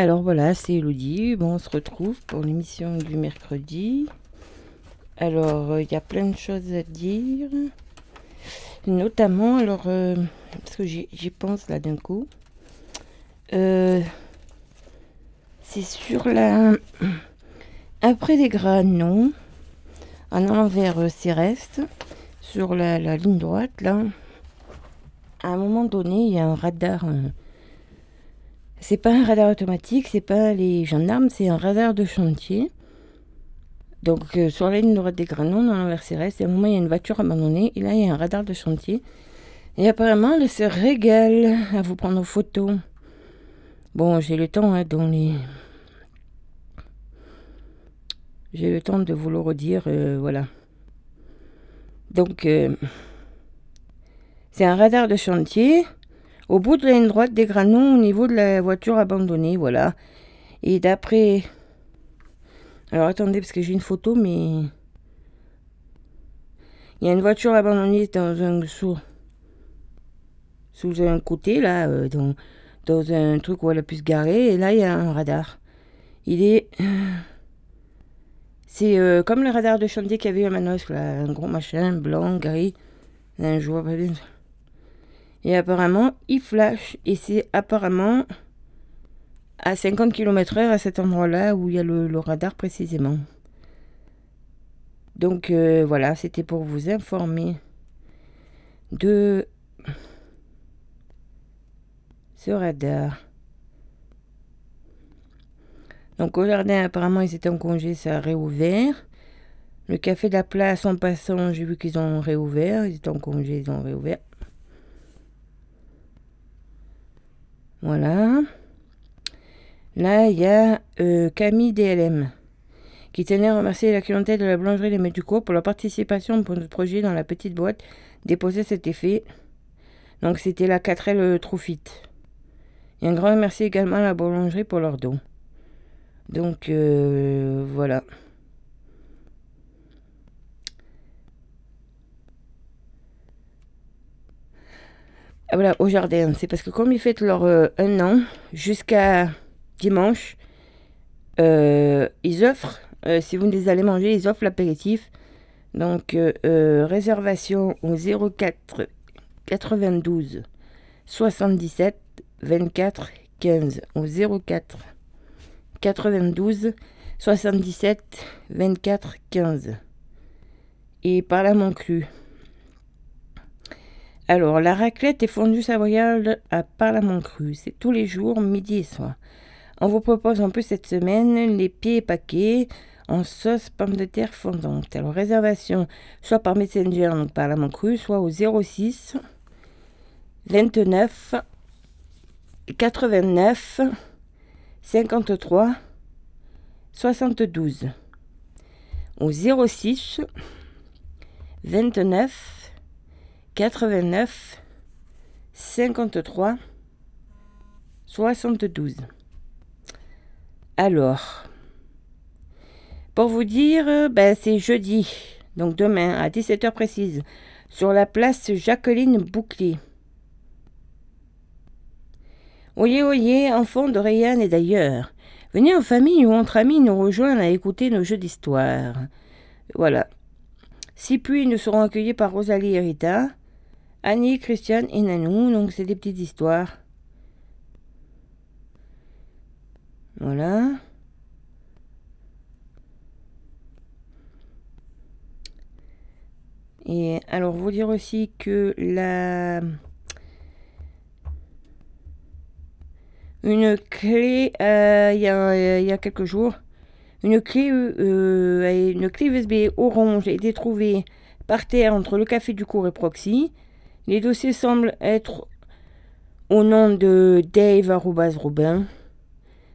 Alors voilà, c'est Elodie. Bon, on se retrouve pour l'émission du mercredi. Alors, euh, il y a plein de choses à dire. Notamment, alors, euh, parce que j'y pense là d'un coup. Euh, c'est sur la. Après les granons, en allant vers Céreste, sur la, ligne droite, là, à un moment donné, il y a un radar. C'est pas un radar automatique, c'est pas les gendarmes, c'est un radar de chantier. Donc euh, sur la ligne droite des Granons, dans l'envers Céreste, à un moment il y a une voiture abandonnée, et là il y a un radar de chantier. Et apparemment elle se régale à vous prendre en photo. Bon, j'ai le temps hein, dans les... J'ai le temps de vous le redire, euh, voilà. Donc, euh, c'est un radar de chantier au bout de la ligne droite des Granons, au niveau de la voiture abandonnée, voilà. Et d'après... Alors attendez, parce que j'ai une photo, mais... Il y a une voiture abandonnée dans un... sous, sous un côté, là, euh, dans, un truc où elle a pu se garer, et là, il y a un radar. Il est... C'est euh, comme le radar de chantier qu'il y avait à Manos, là, un gros machin, blanc, gris. Un jour, et apparemment, il flash. Et c'est apparemment à 50 km/h à cet endroit-là où il y a le, radar précisément. Donc euh, voilà, c'était pour vous informer de ce radar. Donc au jardin, apparemment, ils étaient en congé, ça a réouvert. Le café de la place, en passant, j'ai vu qu'ils ont réouvert. Ils étaient en congé, ils ont réouvert. Voilà. Là, il y a euh, Camille DLM qui tenait à remercier la clientèle de la boulangerie des Méducours pour leur participation pour notre projet dans la petite boîte déposée cet effet. Donc, c'était la 4L Trofit. Et un grand merci également à la boulangerie pour leur don. Donc, euh, voilà. Voilà, au jardin. C'est parce que comme ils fêtent leur euh, un an, jusqu'à dimanche, euh, ils offrent, euh, si vous les allez manger, ils offrent l'apéritif. Donc, réservation au 04 92 77 24 15. Au 04 92 77 24 15. Et par la Monclu. Alors, la raclette et fondue savoyarde à Parlement Cru, c'est tous les jours, midi et soir. On vous propose en plus cette semaine les pieds paquets en sauce pomme de terre fondante. Alors, réservation soit par Messenger, donc Parlement Cru, soit au 06 29 89 53 72. Au 06 29 89 53 72. Alors, pour vous dire, ben, c'est jeudi, donc demain à 17h précise, sur la place Jacqueline Bouclier. Oyez, oyez, enfants de Rayanne et d'ailleurs. Venez en famille ou entre amis nous rejoindre à écouter nos jeux d'histoire. Voilà. Six puits nous seront accueillis par Rosalie et Rita. Annie, Christiane et Nanou, donc c'est des petites histoires. Voilà. Et alors, vous dire aussi que la... Une clé, euh, il y, a, y a quelques jours, une clé, euh, une clé USB orange a été trouvée par terre entre le café du cours et Proxy. Les dossiers semblent être au nom de Dave Robin.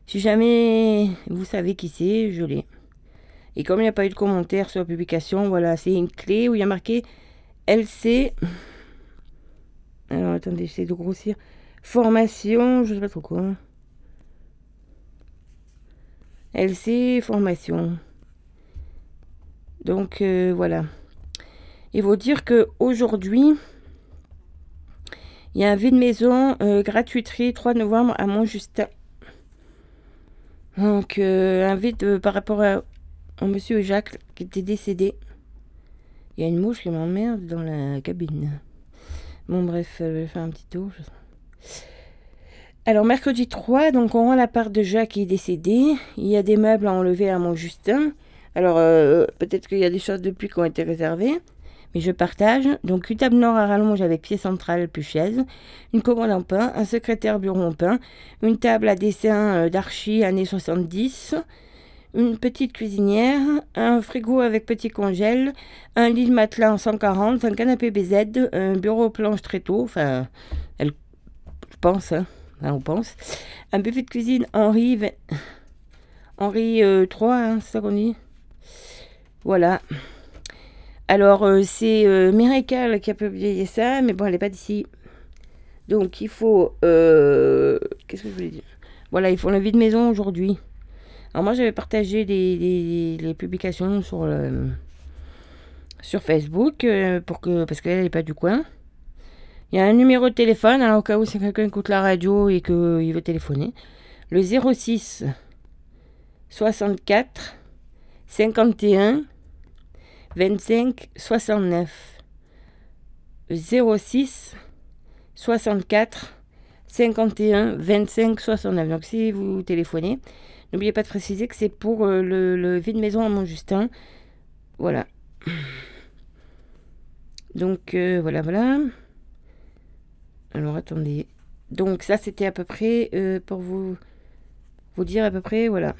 Si jamais vous savez qui c'est, je l'ai. Et comme il n'y a pas eu de commentaire sur la publication, voilà, c'est une clé où il y a marqué LC. Alors attendez, j'essaie de grossir. Formation, je sais pas trop quoi. LC, formation. Donc euh, voilà. Il faut dire que aujourd'hui, il y a un vide maison euh, gratuiterie 3 novembre à Montjustin. Donc, euh, invite euh, par rapport à, monsieur Jacques qui était décédé. Il y a une mouche qui m'emmerde dans la cabine. Bon, bref, je vais faire un petit tour. Alors, mercredi 3, donc on rend la part de Jacques qui est décédé. Il y a des meubles à enlever à mon Justin. Alors, peut-être qu'il y a des choses depuis qui ont été réservées. Mais je partage. Donc, une table nord à rallonge avec pied central plus chaise. Une commande en pain. Un secrétaire bureau en pain. Une table à dessin euh, d'archi années 70 une petite cuisinière, un frigo avec petit congèle, un lit de matelas en 140, un canapé BZ, un bureau planche tôt, enfin, elle, pense, hein, on pense, un buffet de cuisine Henri, Henri 3, euh, hein, c'est ça qu'on dit Voilà. Alors, euh, c'est euh, qui a publié ça, mais bon, elle n'est pas d'ici. Donc, il faut... Euh, qu'est-ce que je voulais dire? Voilà, il faut la vie de maison aujourd'hui. Alors moi j'avais partagé les, publications sur, sur Facebook pour que, parce qu'elle n'est pas du coin. Il y a un numéro de téléphone, alors au cas où c'est quelqu'un écoute la radio et qu'il veut téléphoner. Le 06 64 51 25 69. 06 64 51 25 69. Donc si vous téléphonez, N'oubliez pas de préciser que c'est pour euh, le, vide-maison à Montjustin. Voilà. Donc euh, voilà, voilà. Alors attendez. Donc ça c'était à peu près euh, pour vous, vous dire à peu près, voilà.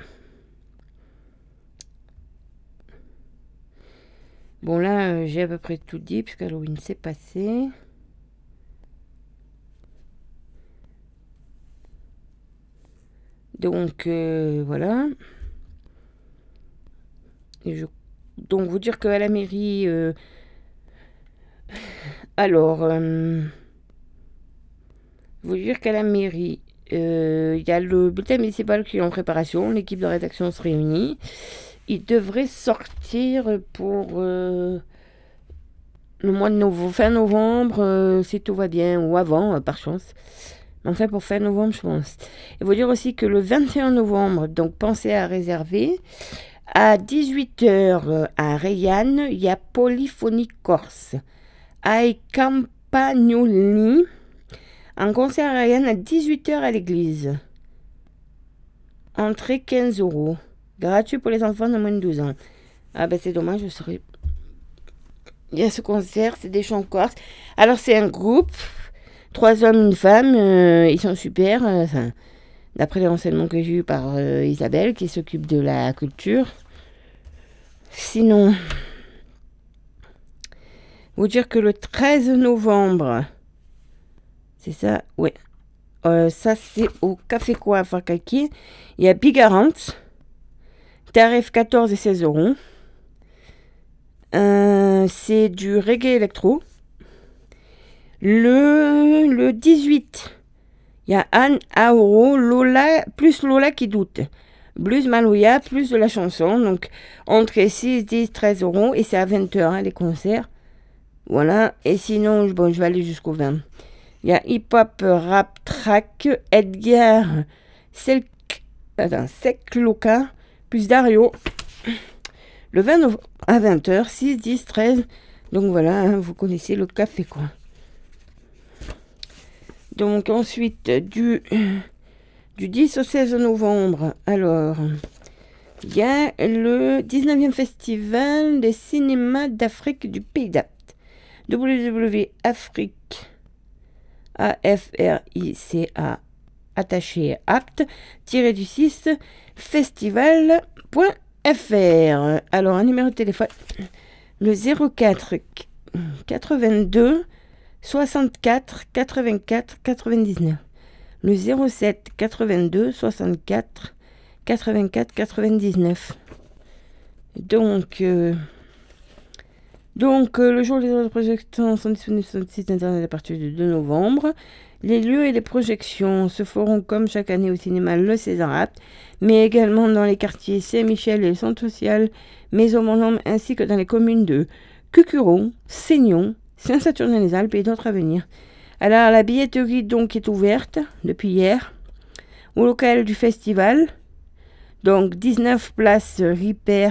Bon là j'ai à peu près tout dit puisque Halloween s'est passé. Donc euh, voilà. donc vous dire qu'à la mairie... Euh, alors, euh, vous dire qu'à la mairie, il y a le bulletin municipal qui est en préparation, l'équipe de rédaction se réunit. Il devrait sortir pour le mois de novembre, fin novembre, si tout va bien, ou avant, par chance. Enfin, pour fin novembre, je pense. Il faut dire aussi que le 21 novembre, donc pensez à réserver. À 18h à Rayanne, il y a Polyphonie Corse. À Campagnoli, un concert à Rayanne à 18h à l'église. Entrée 15 euros. Gratuit pour les enfants de moins de 12 ans. Ah ben c'est dommage, je serais... Il y a ce concert, c'est des chants corse. Alors c'est un groupe, trois hommes, une femme, euh, ils sont super. Euh, d'après les renseignements que j'ai eus par euh, Isabelle, qui s'occupe de la culture. Sinon, vous dire que le 13 novembre, c'est ça, ouais. ça, c'est au Café Quoi à Il y a Bigarant, tarif 14 et 16 euros. c'est du reggae électro. Le, le 18, il y a Anne Auro, Lola, plus Lola qui doute. Blues Maloya, plus de la chanson. Donc, entre 6, 10, 13 euros. Et c'est à 20h, hein, les concerts. Voilà. Et sinon, je vais aller jusqu'au 20. Il y a Hip Hop Rap Track, Edgar Selk, Loka, Dario. Le 20 à 20h, 6, 10, 13. Donc voilà, hein, vous connaissez le café, quoi. Donc ensuite, du, du 10 au 16 novembre, alors, il y a le 19e festival des cinémas d'Afrique du Pays d'Apt. www.afrique, A-F-R-I-C-A, attaché apte, tiré du 6, festival.fr. Alors, un numéro de téléphone, le 04 82 64 84 99. Le 07 82 64 84 99. Donc, euh, euh, le jour des autres projections sont disponibles sur le site internet à partir du 2 novembre. Les lieux et les projections se feront comme chaque année au cinéma Le César Apt, mais également dans les quartiers Saint-Michel et Centre Social, Maison ainsi que dans les communes de Cucuron, Seignon, Saint-Saturnin-les-Alpes et d'autres à venir. Alors, la billetterie donc est ouverte depuis hier au local du festival. Donc 19 places Ripper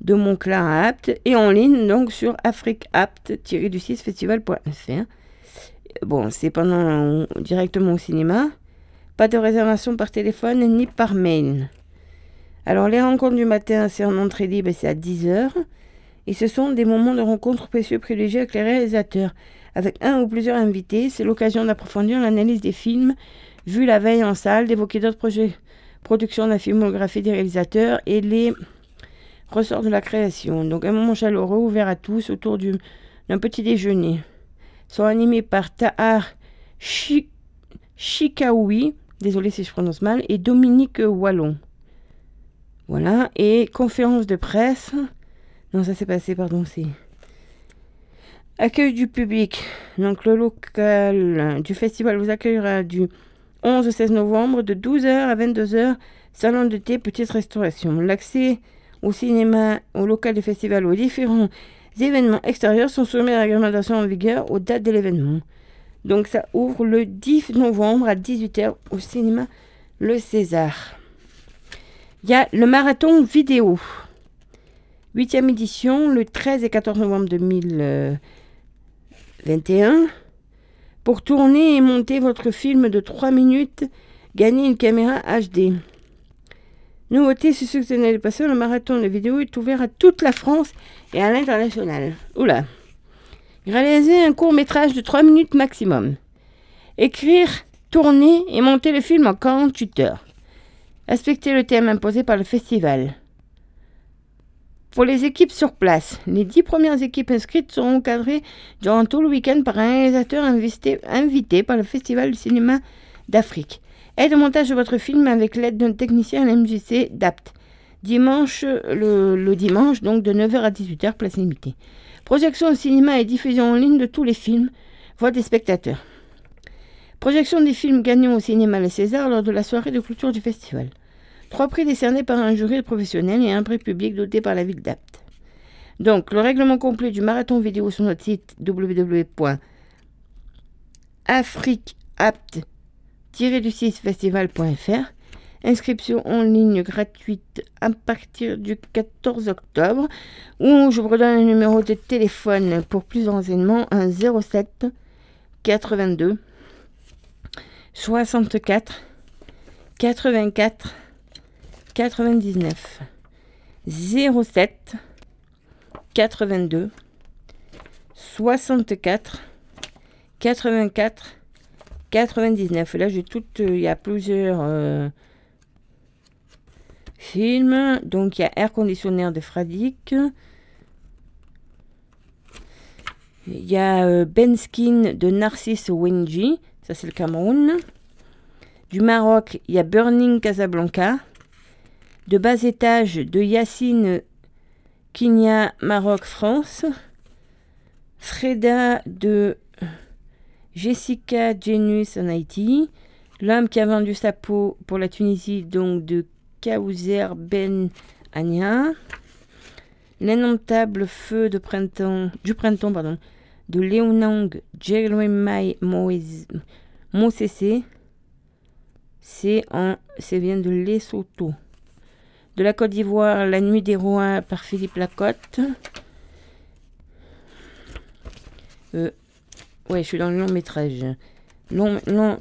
de Montclair à Apt et en ligne donc sur afriqueapt-du6 festival.fr. Bon, c'est pendant directement au cinéma. Pas de réservation par téléphone ni par mail. Alors les rencontres du matin, c'est en entrée libre c'est à 10h. Et ce sont des moments de rencontre précieux privilégiés avec les réalisateurs. Avec un ou plusieurs invités, c'est l'occasion d'approfondir l'analyse des films vus la veille en salle, d'évoquer d'autres projets, production de la filmographie des réalisateurs et les ressorts de la création. Donc un moment chaleureux ouvert à tous autour d'un petit déjeuner. Sont animés par Tahar Chikaoui, désolé si je prononce mal, et Dominique Wallon. Voilà, et conférence de presse. Non, ça s'est passé, pardon, c'est. Accueil du public. Donc le local du festival vous accueillera du 11 au 16 novembre de 12h à 22h. Salon de thé, petite restauration. L'accès au cinéma, au local du festival, aux différents événements extérieurs sont soumis à la réglementation en vigueur aux dates de l'événement. Donc ça ouvre le 10 novembre à 18h au cinéma Le César. Il y a le marathon vidéo. 8e édition, le 13 et 14 novembre 2021. Pour tourner et monter votre film de 3 minutes, gagnez une caméra HD. Nouveauté successionnelle passé, le marathon de vidéo est ouvert à toute la France et à l'international. Oula. Réaliser un court métrage de 3 minutes maximum. Écrire, tourner et monter le film en 48 heures. Respectez le thème imposé par le festival. Pour les équipes sur place, les 10 premières équipes inscrites seront encadrées durant tout le week-end par un réalisateur invité, par le Festival du cinéma d'Afrique. Aide au montage de votre film avec l'aide d'un technicien à l'MJC d'APT. Dimanche, le, dimanche, donc de 9h à 18h, place limitée. Projection au cinéma et diffusion en ligne de tous les films, voix des spectateurs. Projection des films gagnants au cinéma Les César lors de la soirée de clôture du festival. Trois prix décernés par un jury professionnel et un prix public doté par la ville d'Apt. Donc, le règlement complet du marathon vidéo sur notre site www.afriqueapt du 6 festival.fr. Inscription en ligne gratuite à partir du 14 octobre. Ou je vous redonne un numéro de téléphone pour plus d'enseignements un 07 82 64 84 99 07 82 64 84 99. Là, j'ai tout. Euh, il y a plusieurs euh, films. Donc, il y a Air Conditionnaire de Fradic. Il y a euh, Ben Skin de Narcisse Wenji. Ça, c'est le Cameroun. Du Maroc, il y a Burning Casablanca. De bas étage de Yacine Kinya, Maroc, France. Freda de Jessica Genus en Haïti, l'homme qui a vendu sa peau pour la Tunisie, donc de Kaouzer Ben Ania, l'indomptable feu de printemps, du printemps pardon, de Léonang Jeremai Mosese, c'est en, c'est vient de Lesotho. De la Côte d'Ivoire, La Nuit des Rois par Philippe Lacotte. Euh, Ouais, je suis dans le long métrage. Long, long,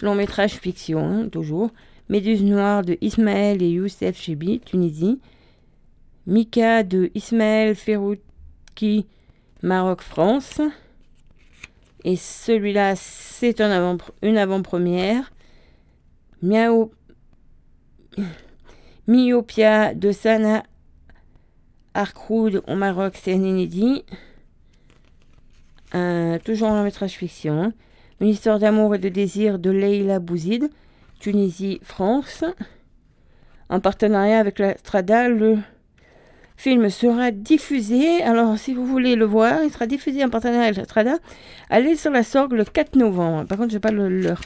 long métrage fiction, hein, toujours. Méduse noire de Ismaël et Youssef Chebi, Tunisie. Mika de Ismaël Ferrouki, Maroc, France. Et celui-là, c'est une avant-première. Miao, Myopia de Sana Arkroud au Maroc, c'est un inédit toujours un métrage fiction. Une histoire d'amour et de désir de Leila Bouzid, Tunisie, France. En partenariat avec la Strada, le film sera diffusé. Alors, si vous voulez le voir, il sera diffusé en partenariat avec la Strada. Allez sur la Sorgue le 4 novembre. Par contre, je pas l'heure.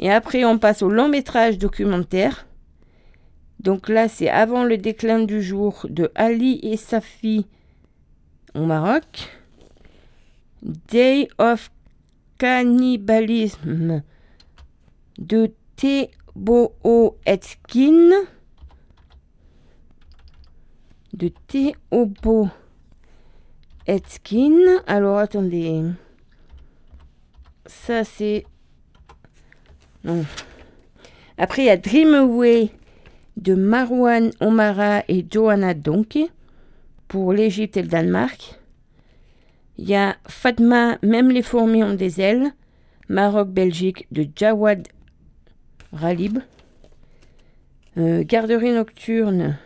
Et après, on passe au long métrage documentaire. Donc là, c'est avant le déclin du jour de Ali et Safi au Maroc. Day of Cannibalism de T. Théobo Etkin. De Théobo Etkin. Alors attendez. Ça c'est. Non. Après il y a Dream Away de Marwan Omara et Johanna Donkey pour l'Égypte et le Danemark. Il y a Fatma, même les fourmis ont des ailes. Maroc-Belgique de Jawad Ralib. Euh, garderie nocturne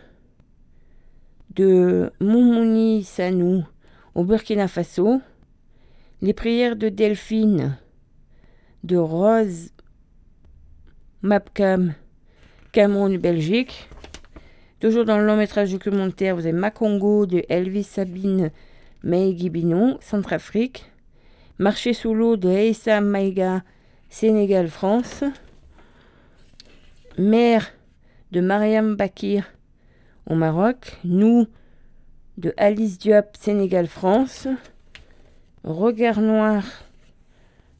de Moumouni Sanou au Burkina Faso. Les prières de Delphine de Rose Mapcam Cameroun, Belgique. Toujours dans le long métrage documentaire, vous avez Makongo de Elvis Sabine Meigui Centrafrique. Marché sous l'eau de Eissa Maïga, Sénégal, France. Mère de Mariam Bakir au Maroc. Nous de Alice Diop, Sénégal, France. Regard noir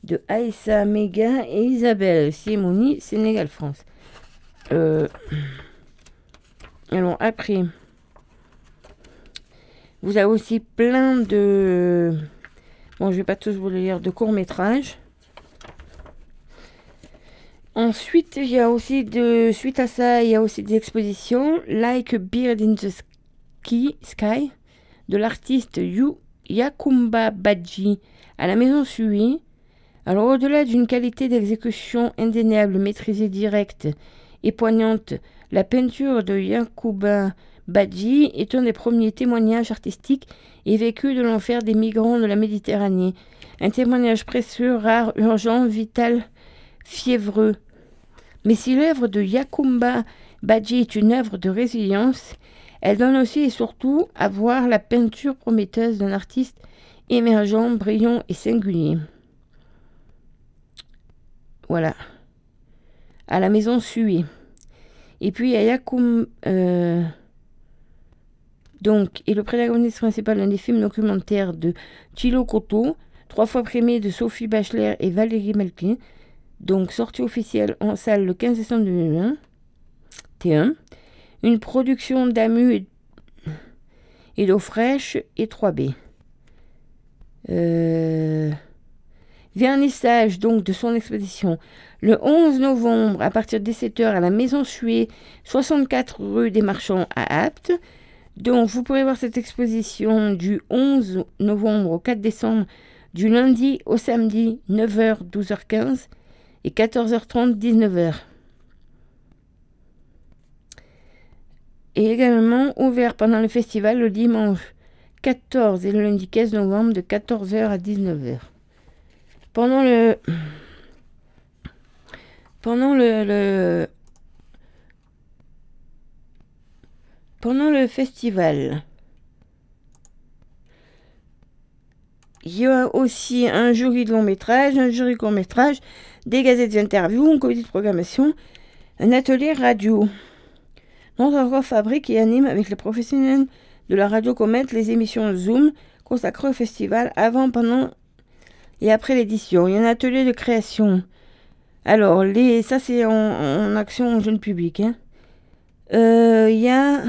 de Aïssa Mega et Isabelle Simoni, Sénégal, France. Euh, alors après, vous avez aussi plein de... Bon, je vais pas tous vous les lire, de courts-métrages. Ensuite, il y a aussi. Suite à ça, il y a aussi des expositions. Like a Beard in the Sky, de l'artiste Yu Yakumba Badji à la Maison Sui. Alors, au-delà d'une qualité d'exécution indéniable, maîtrisée directe et poignante, la peinture de Yakuba Badji est un des premiers témoignages artistiques et vécus de l'enfer des migrants de la Méditerranée. Un témoignage précieux, rare, urgent, vital, fiévreux. Mais si l'œuvre de Yakumba Badji est une œuvre de résilience, elle donne aussi et surtout à voir la peinture prometteuse d'un artiste émergent, brillant et singulier. Voilà. À la maison Sui. Et puis a Yakum. Euh, donc, et le protagoniste principal d'un des films documentaires de Thilo Koto, trois fois primé de Sophie Bachler et Valérie Melkin. Donc, sortie officielle en salle le 15 décembre 2001. T1. Une production d'Amu et, d'eau fraîche et 3B. Euh, vernissage donc de son exposition le 11 novembre à partir de 17h à la Maison Suée, 64 rue des Marchands à Apt. Donc vous pourrez voir cette exposition du 11 novembre au 4 décembre, du lundi au samedi, 9h, 12h15 et 14h30, 19h. Et également ouvert pendant le festival le dimanche 14 et le lundi 15 novembre de 14h à 19h. Pendant le pendant le, pendant le festival, il y a aussi un jury de long métrage, un jury court métrage, des gazettes d'interview, un comité de programmation, un atelier radio. Notre fabrique et anime avec les professionnels de la radio comète les émissions Zoom consacrées au festival avant, pendant et après l'édition. Il y a un atelier de création alors, les, ça c'est en, action jeune public. Il hein. euh, y a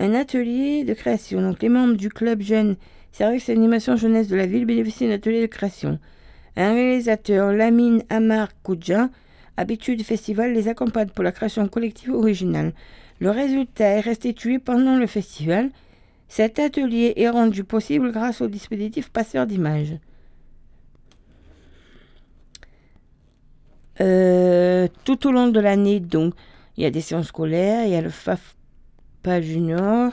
un atelier de création. Donc, les membres du club jeune service animation jeunesse de la ville bénéficient d'un atelier de création. Un réalisateur, Lamine Amar Koudja, habitué du festival, les accompagne pour la création collective originale. Le résultat est restitué pendant le festival. Cet atelier est rendu possible grâce au dispositif passeur d'images. Euh, tout au long de l'année, donc, il y a des séances scolaires, il y a le FAFPA Junior,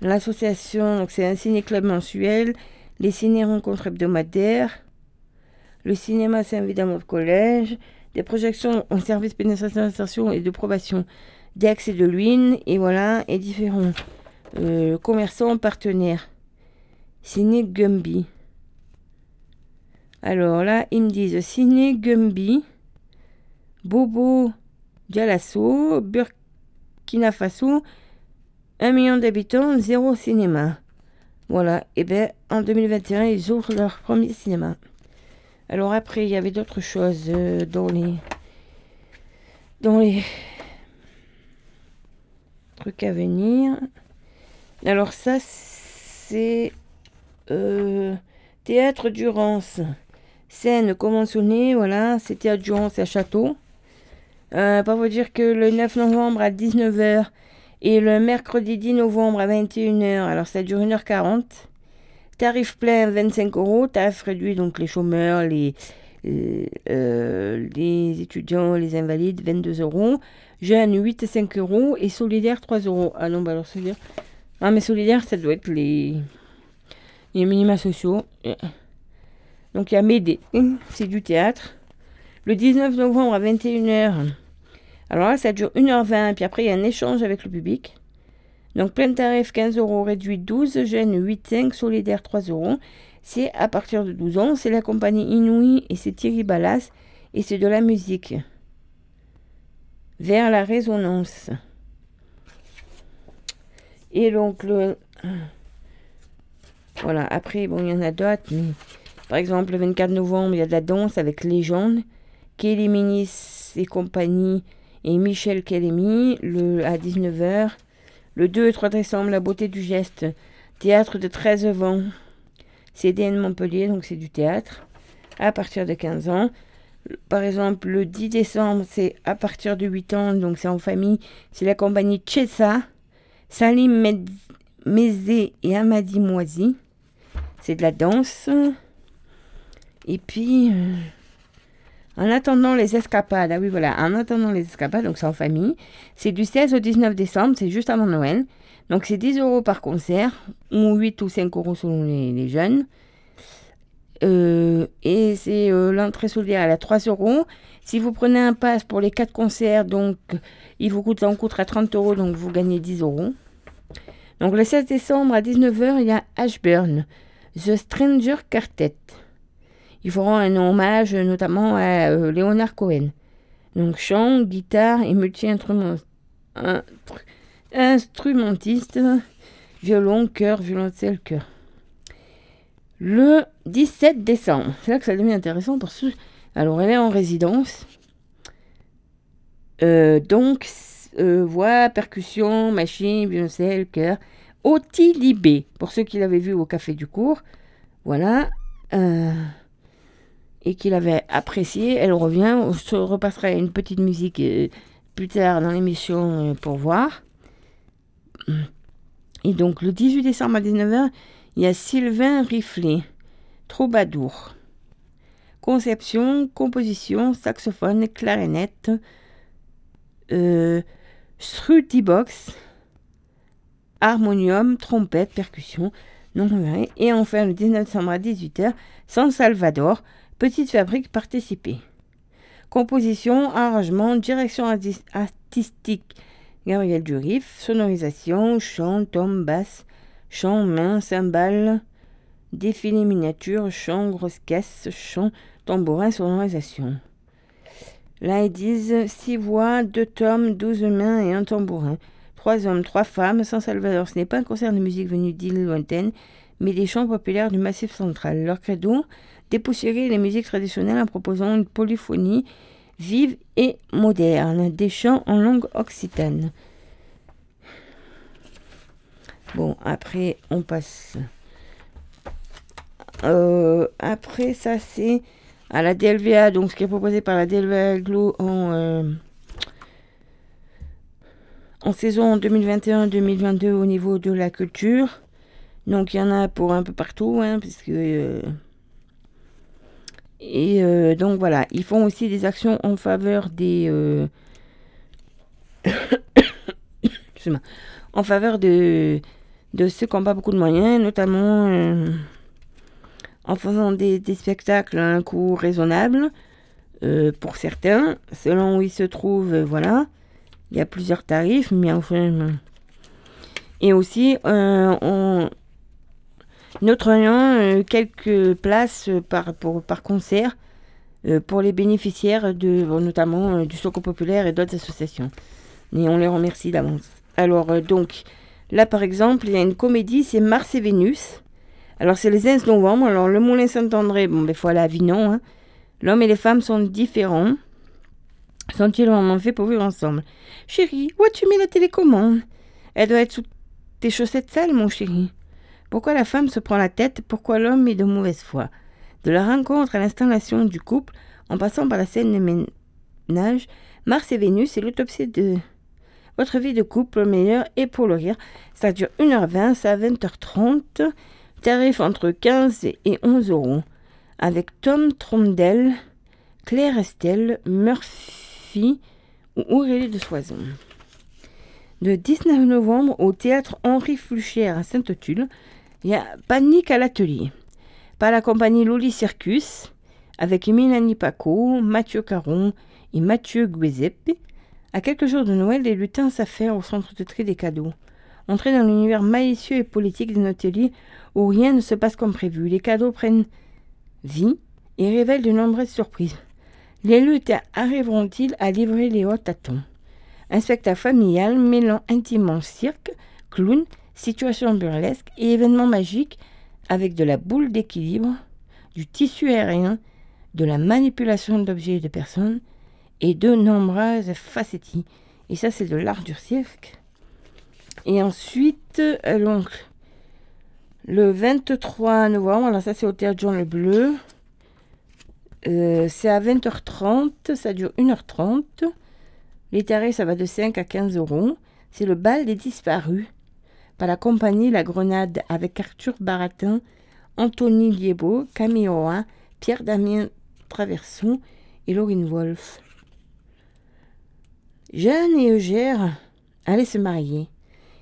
l'association, donc c'est un ciné-club mensuel, les ciné-rencontres hebdomadaires, le cinéma, c'est évidemment le collège, des projections en service pénétration d'insertion et de probation d'accès de l'UIN, et voilà, et différents euh, commerçants partenaires. Ciné Gumby. Alors là, ils me disent Ciné Gumby, Bobo Dialasso, Burkina Faso, 1 million d'habitants, zéro cinéma. Voilà, et bien en 2021, ils ouvrent leur premier cinéma. Alors après, il y avait d'autres choses euh, dans les dans les trucs à venir. Alors ça, c'est euh, Théâtre Durance. Scène conventionnée, voilà, c'est Théâtre Durance à Château. Euh, pas vous dire que le 9 novembre à 19h et le mercredi 10 novembre à 21h, alors ça dure 1h40. Tarif plein 25 euros, tarif réduit donc les chômeurs, les, euh, les étudiants, les invalides 22 euros. Jeunes 8 et 5 euros et solidaire 3 euros. Ah non, bah alors solidaire. Ah mais solidaire ça doit être les, les minima sociaux. Donc il y a Médé, c'est du théâtre. Le 19 novembre à 21h. Alors là, ça dure 1h20, puis après il y a un échange avec le public. Donc plein tarif 15 euros, réduit 12, jeunes 8,5, solidaire 3 euros. C'est à partir de 12 ans, c'est la compagnie Inouï et c'est Thierry Ballas et c'est de la musique. Vers la résonance. Et donc le... Voilà, après, bon, il y en a d'autres, par exemple, le 24 novembre, il y a de la danse avec Légende, Kelly Minis et compagnie et Michel Kelemi le, à 19h. Le 2 et 3 décembre, La beauté du geste, théâtre de 13 ans. CDN Montpellier, donc c'est du théâtre, à partir de 15 ans. Par exemple, le 10 décembre, c'est à partir de 8 ans, donc c'est en famille. C'est la compagnie Chessa, Salim Mézé et Amadi Moisi. C'est de la danse. Et puis, euh, en attendant les escapades, ah oui, voilà, en attendant les escapades, donc c'est en famille, c'est du 16 au 19 décembre, c'est juste avant Noël. Donc c'est 10 euros par concert, ou 8 ou 5 euros selon les, jeunes. Euh, et c'est euh, l'entrée solidaire à 3 euros. Si vous prenez un pass pour les 4 concerts, donc il vous coûte, en coûtera 30 euros, donc vous gagnez 10 euros. Donc le 16 décembre à 19h, il y a Ashburn, The Stranger Quartet ils feront un hommage notamment à euh, Léonard Cohen. Donc chant, guitare et multi-instrumentiste, violon, chœur, violoncelle, chœur. Le 17 décembre, c'est là que ça devient intéressant parce que, alors elle est en résidence. Euh, donc, euh, voix, percussion, machine, violoncelle, chœur. Libé, pour ceux qui l'avaient vu au café du cours. Voilà. Euh, et qu'il avait apprécié. Elle revient, on se repassera une petite musique euh, plus tard dans l'émission euh, pour voir. Et donc le 18 décembre à 19h, il y a Sylvain Riflet, troubadour. Conception, composition, saxophone, clarinette, euh, harmonium, trompette, percussion. Non, et enfin le 19 décembre à 18h, San Salvador, Petite fabrique participée. Composition, arrangement, direction artistique, Gabriel Durif, sonorisation, chant, tom, basse, chant, main, cymbale, défilé miniature, chant, grosse caisse, chant, tambourin, sonorisation. Là, ils disent six voix, deux tomes, douze mains et un tambourin. Trois hommes, trois femmes, sans Salvador. Ce n'est pas un concert de musique venu d'îles lointaines, mais des chants populaires du Massif central. Leur credo, dépoussiérer les musiques traditionnelles en proposant une polyphonie vive et moderne, des chants en langue occitane. Bon, après, on passe. Euh, après, ça, c'est à la DLVA, donc ce qui est proposé par la DLVA Glo en, euh, saison 2021-2022 au niveau de la culture. Donc, il y en a pour un peu partout, hein, puisque. Euh, et euh, donc voilà, ils font aussi des actions en faveur des... Euh, en faveur de, de ceux qui n'ont pas beaucoup de moyens, notamment euh, en faisant des, spectacles à un coût raisonnable pour certains, selon où ils se trouvent, voilà. Il y a plusieurs tarifs, mais enfin... Et aussi, on, notre euh, quelques places par, pour, concert euh, pour les bénéficiaires de notamment euh, du Soco Populaire et d'autres associations. Et on les remercie d'avance. Alors euh, donc là par exemple, il y a une comédie, c'est Mars et Vénus. Alors c'est le 15 novembre. Alors le Moulin Saint-André, bon, ben faut aller à Avignon. Hein. L'homme et les femmes sont différents. sont-ils vraiment faits pour vivre ensemble? Chérie, où as-tu mis la télécommande? Elle doit être sous tes chaussettes sales, mon chéri. Pourquoi la femme se prend la tête? Pourquoi l'homme est de mauvaise foi? De la rencontre à l'installation du couple, en passant par la scène de ménage, Mars et Vénus et l'autopsie de votre vie de couple meilleur et pour le rire. Ça dure 1h20, c'est à 20h30. Tarif entre 15 et 11 euros. Avec Tom Trondel, Claire Estelle, Murphy ou Aurélie de Soison. Le 19 novembre, au théâtre Henri Fluchère à Sainte-Tulle, il y a Panique à l'atelier. Par la compagnie Loli Circus, avec Mélanie Paco, Mathieu Caron et Mathieu Guézeppe. À quelques jours de Noël, les lutins s'affairent au centre de tri des cadeaux. Entrés dans l'univers malicieux et politique d'un atelier où rien ne se passe comme prévu. Les cadeaux prennent vie et révèlent de nombreuses surprises. Les lutins arriveront-ils à livrer les hôtes à temps? Un spectacle familial mêlant intimement cirque, clown, situation burlesque et événements magiques avec de la boule d'équilibre, du tissu aérien, de la manipulation d'objets et de personnes et de nombreuses facettis. Et ça, c'est de l'art du cirque. Et ensuite, euh, le 23 novembre, alors ça c'est au théâtre Jean le Bleu. Euh, c'est à 20h30, ça dure 1h30. Les tarifs, ça va de 5 à 15 euros. C'est le bal des disparus par la compagnie La Grenade avec Arthur Baratin, Anthony Liebo, Camille Roy, Pierre-Damien Traverson et Laurine Wolf. Jeanne et Eugère allaient se marier,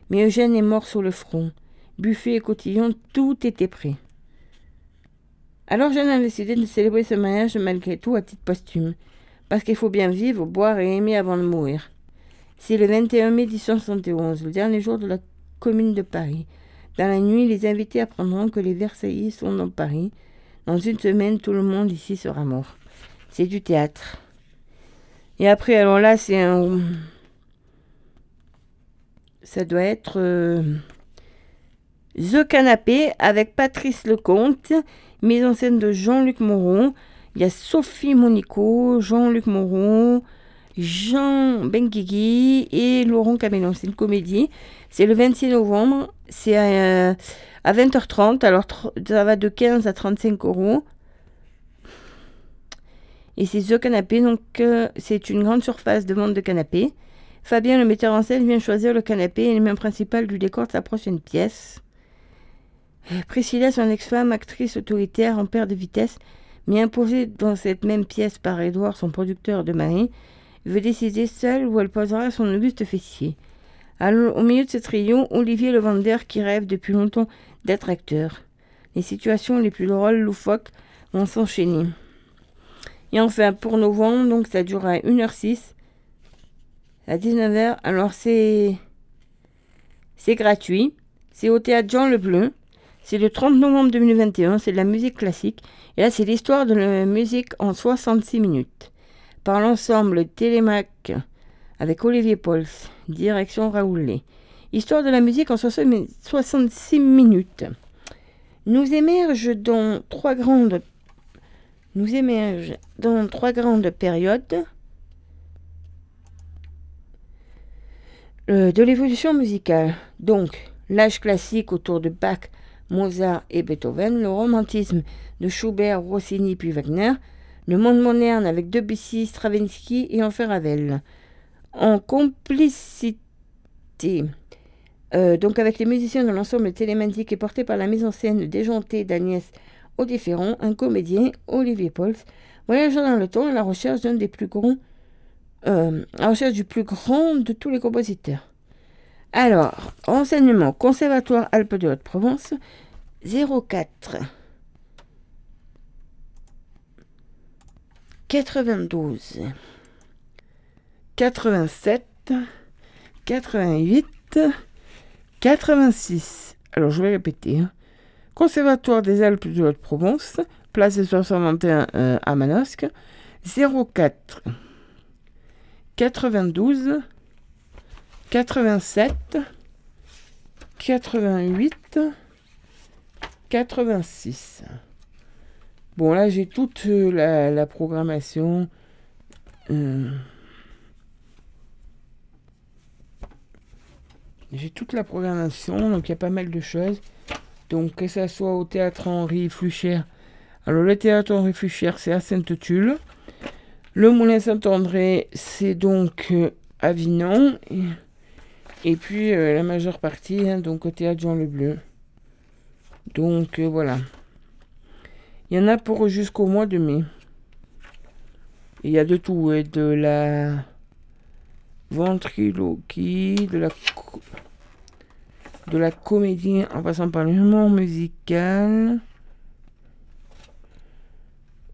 mais Eugène est mort sur le front. Buffet et cotillon, tout était prêt. Alors Jeanne a décidé de célébrer ce mariage malgré tout à titre posthume, parce qu'il faut bien vivre, boire et aimer avant de mourir. C'est le 21 mai 1871, le dernier jour de la commune de Paris. Dans la nuit, les invités apprendront que les Versaillais sont dans Paris, dans une semaine, tout le monde ici sera mort. C'est du théâtre. Et après, alors là, c'est un. Ça doit être. Euh, The Canapé avec Patrice Lecomte, mise en scène de Jean-Luc Moron. Il y a Sophie Monico, Jean-Luc Moron, Jean Benguigui et Laurent Camélon. C'est une comédie. C'est le 26 novembre. C'est à, à 20h30. Alors, ça va de 15 à 35 euros. Et c'est The Canapé, donc euh, c'est une grande surface de vente de canapés. Fabien, le metteur en scène, vient choisir le canapé et l'élément principal du décor de sa prochaine pièce. Euh, Priscilla, son ex-femme, actrice autoritaire en perte de vitesse, mais imposée dans cette même pièce par Edouard, son producteur de mari, veut décider seule où elle posera son auguste fessier. Alors, au milieu de ce trio, Olivier le vendeur qui rêve depuis longtemps d'être acteur. Les situations les plus drôles, loufoques, vont s'enchaîner. Et enfin, pour novembre, donc ça durera 1h06 à 19h. Alors, c'est c'est gratuit. C'est au théâtre Jean Le Bleu. C'est le 30 novembre 2021. C'est de la musique classique. Et là, c'est l'histoire de la musique en 66 minutes. Par l'ensemble Télémac avec Olivier Pauls, direction Raoulé. Histoire de la musique en 66 minutes. Nous émerge dans trois grandes nous émerge dans trois grandes périodes euh, de l'évolution musicale. Donc, l'âge classique autour de Bach, Mozart et Beethoven, le romantisme de Schubert, Rossini puis Wagner, le monde moderne avec Debussy, Stravinsky et enfin Ravel en complicité. Euh, donc avec les musiciens de l'ensemble télématique et porté par la mise en scène déjantée d'Agnès Audifféron, un comédien, Olivier Pauls, voyageant dans le temps à la recherche d'un des plus grands, euh, à la recherche du plus grand de tous les compositeurs. Alors, renseignement Conservatoire Alpes de Haute-Provence 04 92 87, 88, 86. Alors je vais répéter. Hein. Conservatoire des Alpes de Haute-Provence, place des 61 euh, à Manosque, 04 92 87 88 86. Bon, là, j'ai toute euh, la, programmation. Euh. J'ai toute la programmation, donc il y a pas mal de choses. Donc, que ça soit au théâtre Henri Fluchère. Alors, le théâtre Henri Fluchère, c'est à Sainte-Tulle. Le Moulin Saint-André, c'est donc euh, Avignon. Et, puis, euh, la majeure partie, hein, donc au théâtre Jean Le Bleu. Donc, voilà. Il y en a pour jusqu'au mois de mai. Il y a de tout, de la ventriloquie, de la de la comédie en passant par l'humour musical,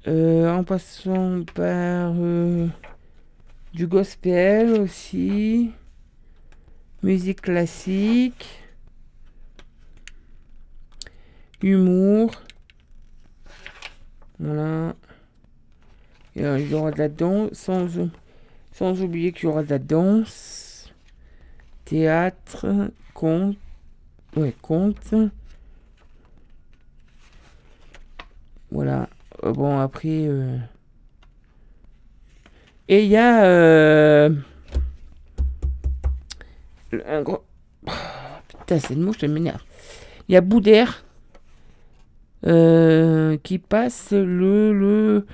euh, en passant par euh, du gospel aussi, musique classique, humour, voilà. il y aura de la danse, sans, sans oublier qu'il y aura de la danse, théâtre, conte, Ouais, compte. Voilà. Euh, bon, après. Euh, et il y a. Euh, un gros. putain, c'est une mouche, je m'énerve. Il y a Boudère. Qui passe le, le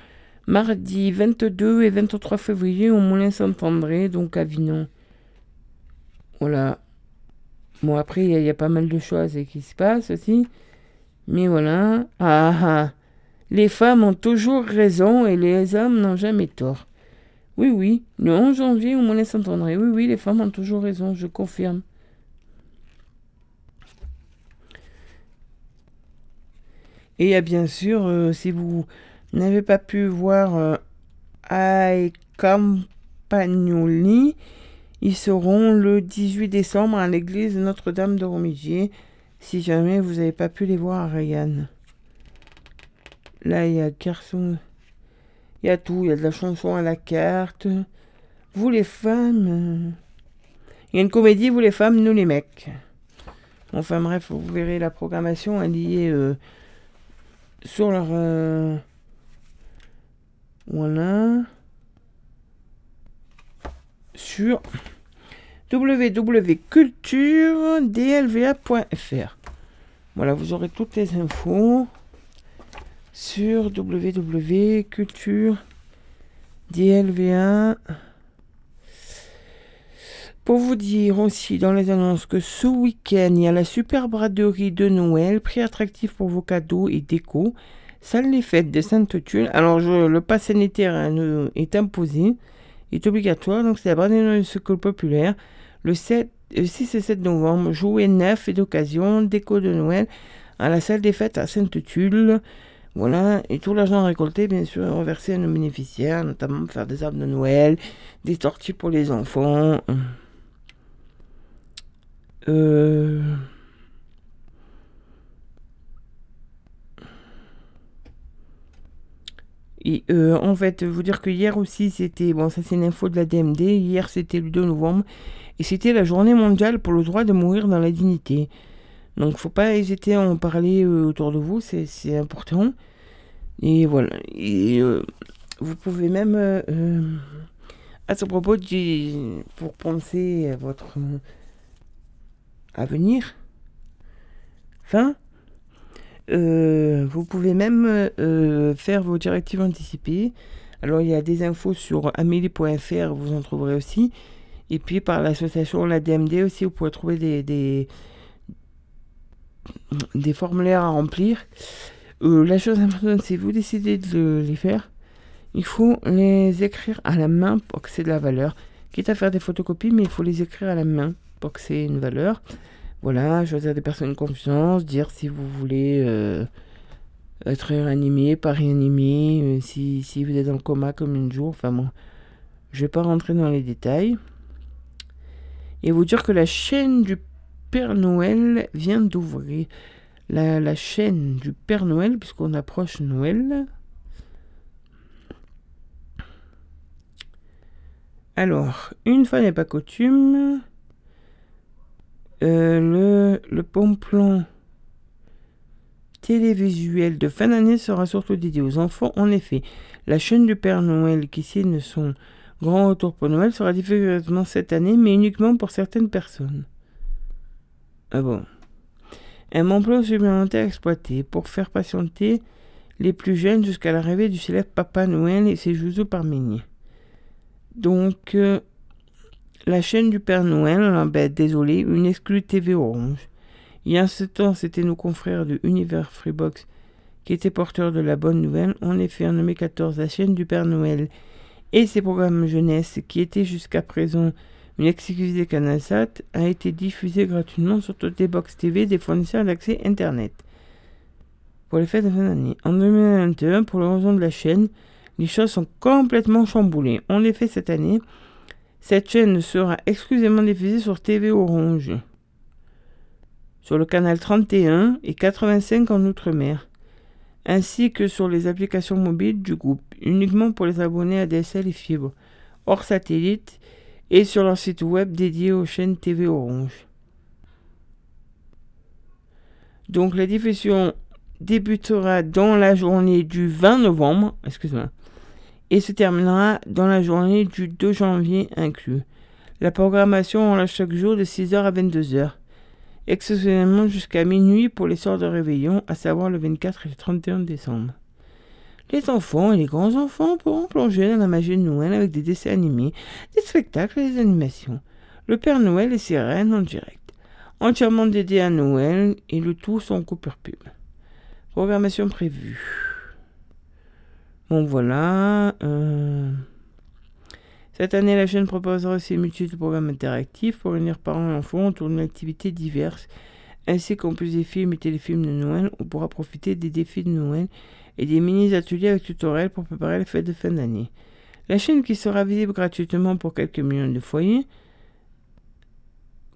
mardi 22 et 23 février au Moulin Saint-André, donc Avignon. Voilà. Bon, après, il y, a pas mal de choses qui se passent aussi. Mais voilà. Ah, ah. Les femmes ont toujours raison et les hommes n'ont jamais tort. Oui, oui. Le 11 janvier, au Moulin Saint-André. Oui, oui, les femmes ont toujours raison, je confirme. Et y a bien sûr, euh, si vous n'avez pas pu voir euh, Ai Campagnoli, ils seront le 18 décembre à l'église Notre-Dame de Romigier, si jamais vous n'avez pas pu les voir à Rayanne. Là, il y a garçon. Il y a tout. Il y a de la chanson à la carte. Vous les femmes. Il y a une comédie, vous les femmes, nous les mecs. Enfin bref, vous verrez la programmation liée euh, sur leur... Euh, voilà. Sur www.culturedlva.fr. Voilà, vous aurez toutes les infos sur www.culturedlva. Pour vous dire aussi dans les annonces que ce week-end, il y a la super braderie de Noël, prix attractif pour vos cadeaux et déco, salle des fêtes de Sainte-Tulle. Alors, le pass sanitaire est imposé, est obligatoire, donc c'est la braderie de secours populaire. Le 7, 6 et 7 novembre, jouer neuf et d'occasion, déco de Noël à la salle des fêtes à Sainte-Tulle. Voilà, et tout l'argent récolté, bien sûr, est reversé à nos bénéficiaires, notamment faire des arbres de Noël, des tortues pour les enfants. Euh... Et euh, en fait, vous dire que hier aussi, c'était, bon, ça c'est une info de la DMD, hier c'était le 2 novembre, et c'était la journée mondiale pour le droit de mourir dans la dignité. Donc faut pas hésiter à en parler euh, autour de vous, c'est important. Et voilà. Et vous pouvez même, à ce propos, pour penser à votre avenir, enfin, vous pouvez même faire vos directives anticipées. Alors il y a des infos sur amélie.fr, vous en trouverez aussi. Et puis par l'association La DMD aussi, vous pouvez trouver des, des, formulaires à remplir. Euh, la chose importante, si vous décidez de les faire, il faut les écrire à la main pour que c'est de la valeur. Quitte à faire des photocopies, mais il faut les écrire à la main que c'est une valeur. Voilà, choisir des personnes de confiance, dire si vous voulez euh, être réanimé, pas réanimé, euh, si, si, vous êtes le coma comme une jour. Enfin bon, je vais pas rentrer dans les détails et vous dire que la chaîne du Père Noël vient d'ouvrir. La, chaîne du Père Noël, puisqu'on approche Noël. Alors, une fois n'est pas coutume, euh, le, le plan télévisuel de fin d'année sera surtout dédié aux enfants. En effet, la chaîne du Père Noël qui signe son Grand Retour pour Noël sera diffusé cette année, mais uniquement pour certaines personnes. Ah bon. Un emploi supplémentaire exploité pour faire patienter les plus jeunes jusqu'à l'arrivée du célèbre Papa Noël et ses joujoux parméniens. Donc, euh, la chaîne du Père Noël, hein, ben, désolé, une exclue TV Orange. Il y a ce temps, c'était nos confrères de Univers Freebox qui étaient porteurs de la bonne nouvelle. En effet, en 2014, la chaîne du Père Noël et ses programmes jeunesse, qui étaient jusqu'à présent une exclusivité CanalSat, a été diffusée gratuitement sur toutes les box TV des fournisseurs d'accès Internet pour les fêtes de fin d'année. En 2021, pour le de la chaîne, les choses sont complètement chamboulées. En effet, cette année, cette chaîne sera exclusivement diffusée sur TV Orange, sur le canal 31 et 85 en Outre-mer, ainsi que sur les applications mobiles du groupe, uniquement pour les abonnés à DSL et fibre, hors satellite, et sur leur site web dédié aux chaînes TV Orange. Donc la diffusion débutera dans la journée du 20 novembre, excuse-moi, et se terminera dans la journée du 2 janvier inclus. La programmation aura chaque jour de 6h à 22h, exceptionnellement jusqu'à minuit pour les soirs de réveillon, à savoir le 24 et le 31 décembre. Les enfants et les grands-enfants pourront plonger dans la magie de Noël avec des dessins animés, des spectacles et des animations. Le Père Noël et ses reines en direct, entièrement dédié à Noël et le tout sans coupure pub. Programmation prévue. Bon voilà. Euh, cette année, la chaîne proposera aussi de programmes interactifs pour unir parents et enfants autour d'une activité diverses, ainsi qu'en plus des films et téléfilms de Noël, on pourra profiter des défis de Noël et des mini-ateliers avec tutoriels pour préparer les fêtes de fin d'année. La chaîne qui sera visible gratuitement pour quelques millions de foyers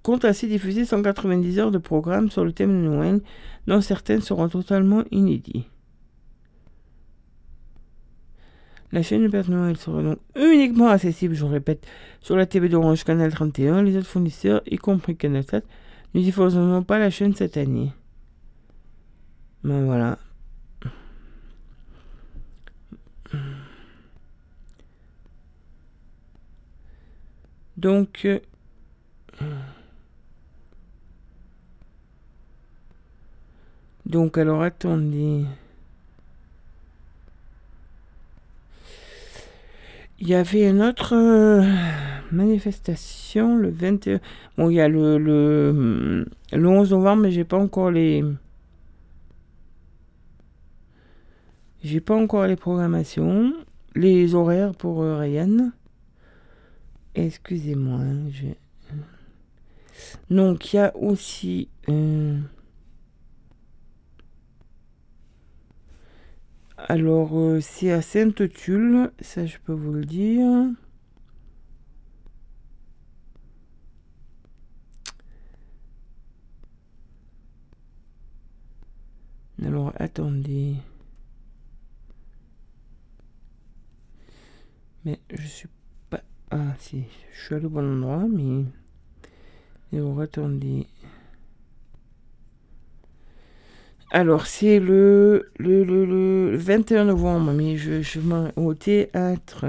compte ainsi diffuser 190 heures de programmes sur le thème de Noël, dont certaines seront totalement inédites. La chaîne de Père Noël sera donc uniquement accessible, je répète, sur la TV d'Orange Canal 31. Les autres fournisseurs, y compris Canal 7, ne diffuseront pas la chaîne cette année. Ben voilà. Donc, euh, donc alors attendez. Il y avait une autre euh, manifestation le 21. Bon, il y a le, le, le 11 novembre, mais j'ai pas encore les. J'ai pas encore les programmations, les horaires pour euh, Ryan. Excusez-moi. Hein, Donc, il y a aussi. Euh, Alors, euh, c'est à Sainte-Tulle, ça je peux vous le dire. Alors, attendez. Mais je suis pas... Ah, si, je suis allé au bon endroit, mais... Alors, attendez. Alors, c'est le, le, le, 21 novembre, mais je, je m'en au théâtre.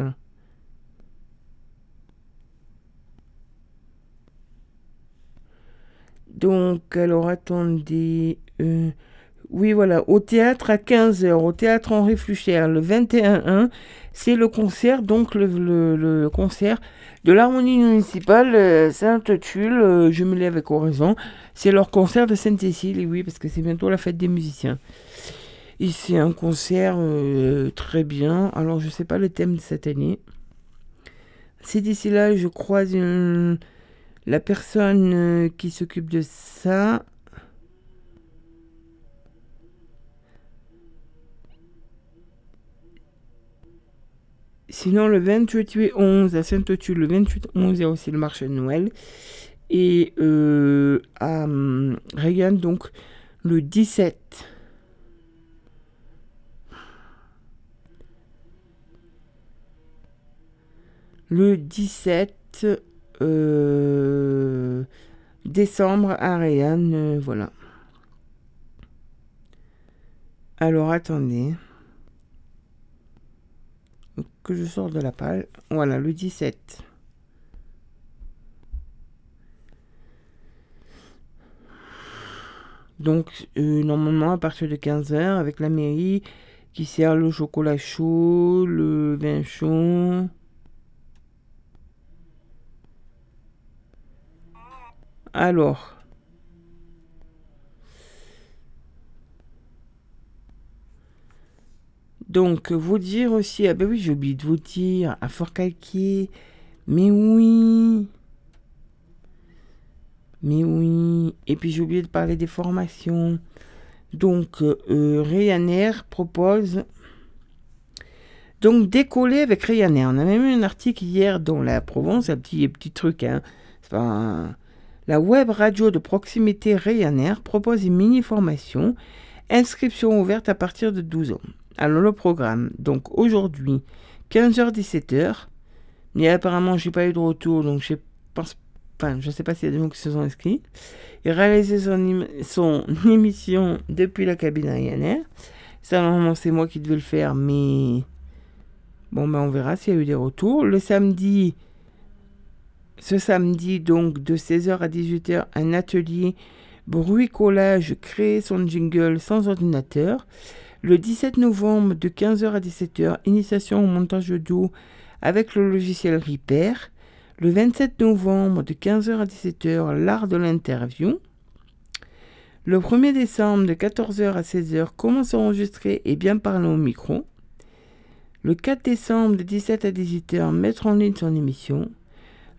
Donc, alors attendez. Euh, oui, voilà, au théâtre à 15h, au théâtre Henri Flucher, le 21 c'est le concert, donc le, le, concert de l'harmonie municipale euh, Sainte-Tulle, euh, je me l'ai avec oraison. C'est leur concert de Sainte-Cécile, oui, parce que c'est bientôt la fête des musiciens. Et c'est un concert euh, très bien. Alors, je sais pas le thème de cette année. C'est d'ici là, je croise la personne qui s'occupe de ça. Sinon, le 28 11 à Sainte-Tulle, le 28 11, il y a aussi le marché de Noël. Et euh, à hum, Reagan, donc le 17. Le 17 euh, décembre à Reagan, euh, voilà. Alors attendez je sors de la page. Voilà, le 17. Donc, euh, normalement, à partir de 15h, avec la mairie qui sert le chocolat chaud, le vin chaud. Alors. Donc, vous dire aussi, ah ben oui, j'ai oublié de vous dire, à Fort Calquier, mais oui, mais oui, et puis j'ai oublié de parler des formations. Donc, euh, Ryanair propose donc décoller avec Ryanair. On a même eu un article hier dans la Provence, un petit, petit truc, hein. La web radio de proximité Ryanair propose une mini formation, inscription ouverte à partir de 12 ans. Alors le programme, donc aujourd'hui, 15h-17h, mais apparemment j'ai pas eu de retour, donc je pense, enfin je sais pas s'il y a des gens qui se sont inscrits. Il réalisé son, son émission depuis la cabine Ryanair. Ça normalement c'est moi qui devais le faire, mais bon ben on verra s'il y a eu des retours. Le samedi, ce samedi donc de 16h à 18h, un atelier bruit collage créer son jingle sans ordinateur. Le 17 novembre de 15h à 17h, initiation au montage audio avec le logiciel Repair. Le 27 novembre de 15h à 17h, l'art de l'interview. Le 1er décembre de 14h à 16h, comment s'enregistrer et bien parler au micro. Le 4 décembre de 17 à 18h, mettre en ligne son émission.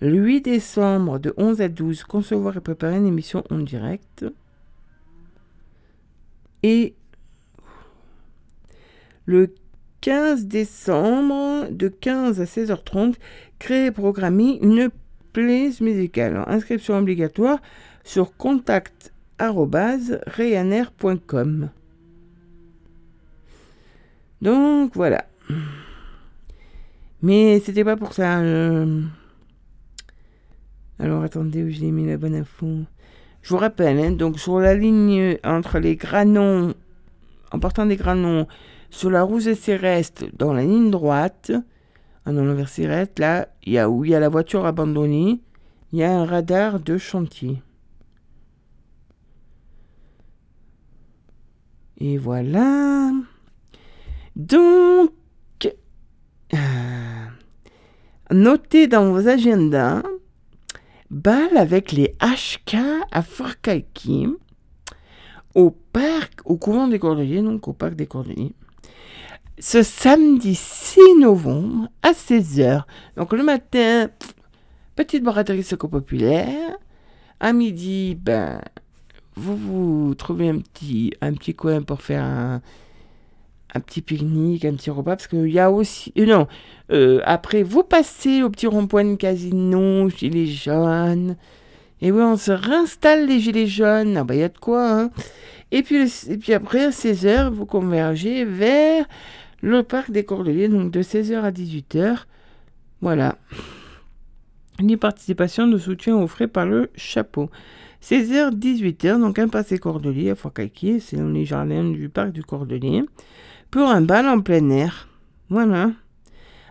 Le 8 décembre de 11 à 12, concevoir et préparer une émission en direct. Et le 15 décembre, de 15 à 16h30, créer et programmer une playlist musicale. inscription obligatoire sur contact.reaner.com. Donc voilà. Mais c'était pas pour ça. Euh. Alors attendez où j'ai mis la bonne info? Je vous rappelle, hein, donc sur la ligne entre les granons, en partant des granons sur la route Céreste, dans la ligne droite, ah dans le Céreste, là, il y a où il y a la voiture abandonnée, il y a un radar de chantier. Et voilà. Donc, euh, notez dans vos agendas, balle avec les HK à Kalkim, au parc, au couvent des Cordeliers, donc au parc des Cordeliers ce samedi 6 novembre à 16h. Donc le matin, petite braderie seco populaire. À midi, ben, vous vous trouvez un petit, un petit coin pour faire un, petit pique-nique, un petit repas, parce qu'il y a aussi... Euh, non, euh, après, vous passez au petit rond-point de casino, gilets jaunes. Et oui, on se réinstalle les gilets jaunes. Ah bah, il y a de quoi, hein. Et puis, et puis après, à 16h, vous convergez vers le parc des Cordeliers, donc de 16h à 18h. Voilà. Une participation de soutien offrée par le chapeau. 16h, 18h, donc un passé Cordelier à Foucault, c'est dans les jardins du parc du Cordelier, pour un bal en plein air. Voilà.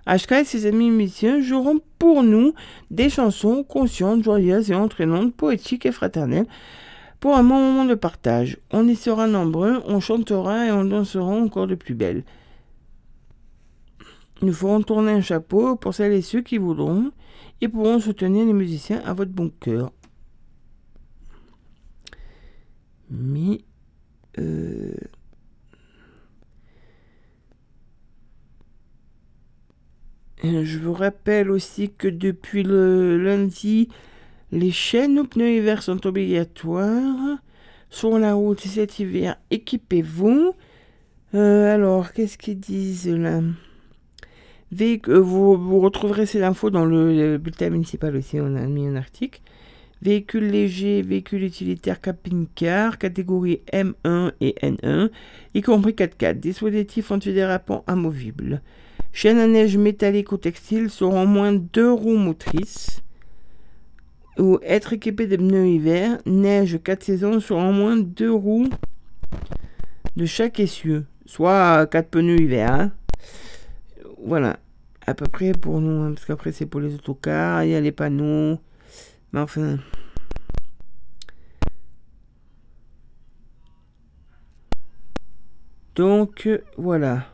HK et ses amis musiciens joueront pour nous des chansons conscientes, joyeuses et entraînantes, poétiques et fraternelles, pour un moment de partage. On y sera nombreux, on chantera et on dansera encore de plus belle. Nous ferons tourner un chapeau pour celles et ceux qui voudront et pourront soutenir les musiciens à votre bon cœur. Mais euh, je vous rappelle aussi que depuis le lundi, les chaînes aux pneus hiver sont obligatoires. Sur la route cet hiver, équipez-vous. Euh, alors, qu'est-ce qu'ils disent là? Vous, retrouverez ces infos dans le, bulletin municipal aussi, on a mis un article. Véhicules légers, véhicules utilitaires camping-car, catégorie M1 et N1, y compris 4x4, dispositifs antidérapants amovibles. Chaînes à neige métallique ou textile seront au moins deux roues motrices. Ou être équipé de pneus hiver, neige 4 saisons sur au moins deux roues de chaque essieu, soit 4 pneus hiver. Hein voilà, à peu près pour nous, hein, parce qu'après c'est pour les autocars, il y a les panneaux, mais enfin... Donc, voilà.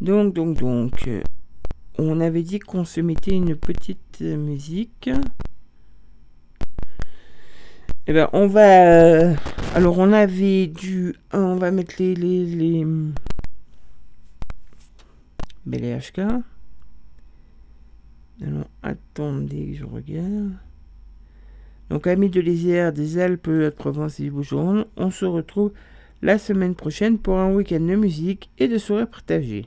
Donc, donc, donc. On avait dit qu'on se mettait une petite musique. Eh ben, on va. alors, on avait du. On va mettre les. les, les... Ben, HK. Alors, attendez, je regarde. Donc, amis de l'Isère, des Alpes, de Provence et du Bougeron, on se retrouve la semaine prochaine pour un week-end de musique et de soirées partagées.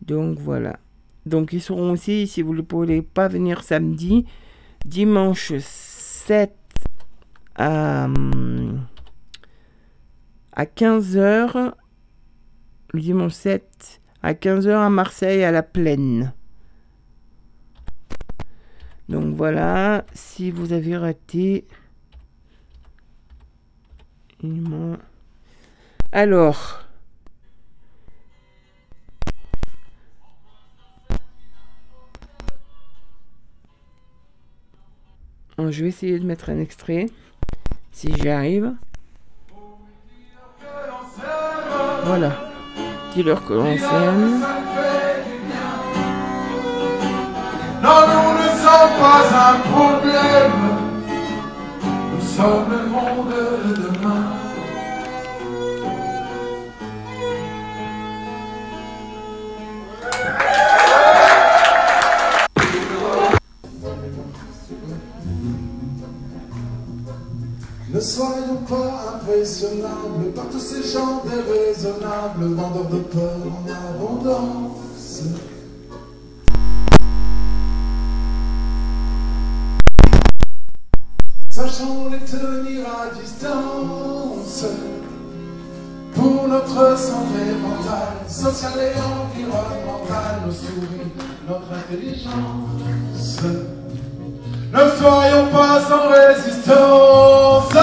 Donc voilà. Donc ils seront aussi, si vous ne pouvez pas venir samedi, dimanche 7 à, à 15h. Le dimanche 7 à 15h à Marseille à la plaine. Donc voilà, si vous avez raté... Alors... je vais essayer de mettre un extrait, si j'y arrive. Voilà. Dis-leur que l'on s'aime. Non, nous ne sommes pas un problème. Nous sommes le monde de demain. Ne soyons pas impressionnables par tous ces gens déraisonnables, vendeurs de peur en abondance. Sachons les tenir à distance pour notre santé mentale, sociale et environnementale, nos souris, notre intelligence. Ne soyons pas sans résistance,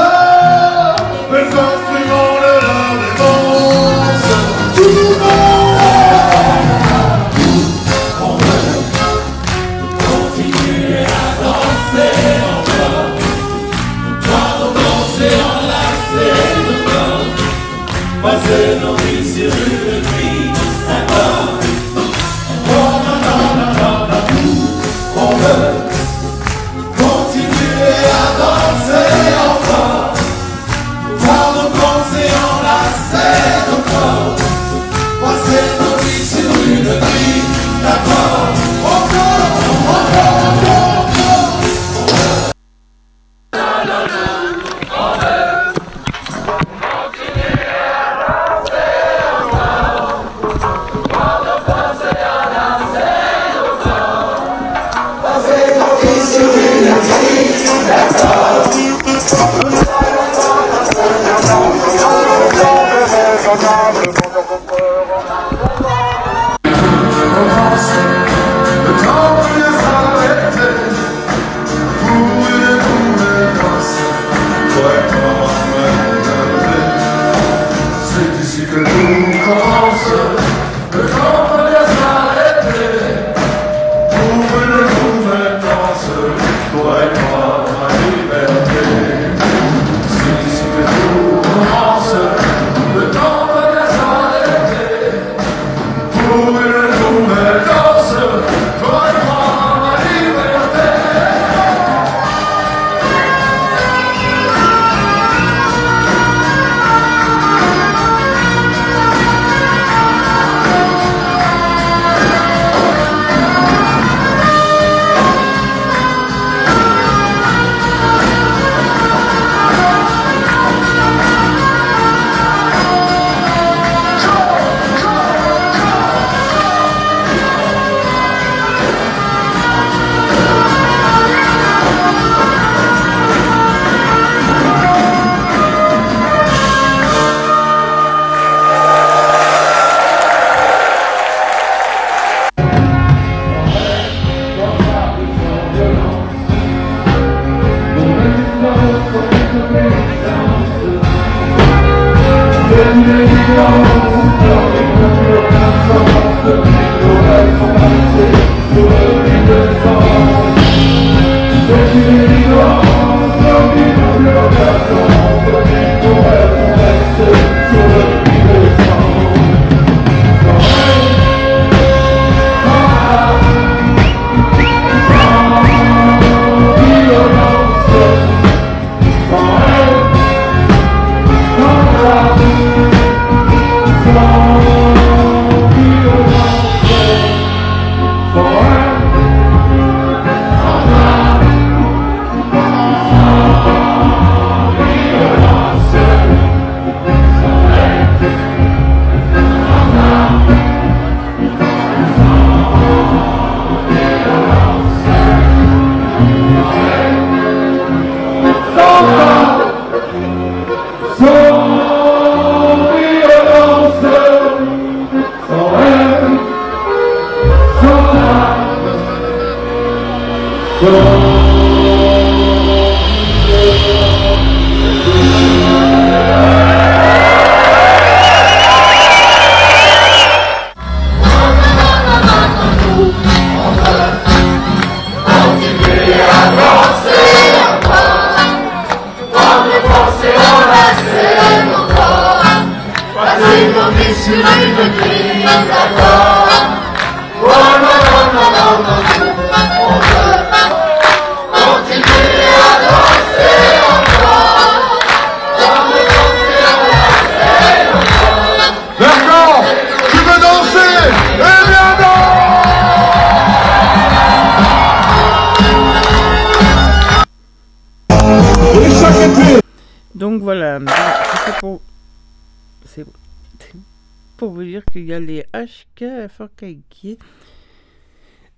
D'accord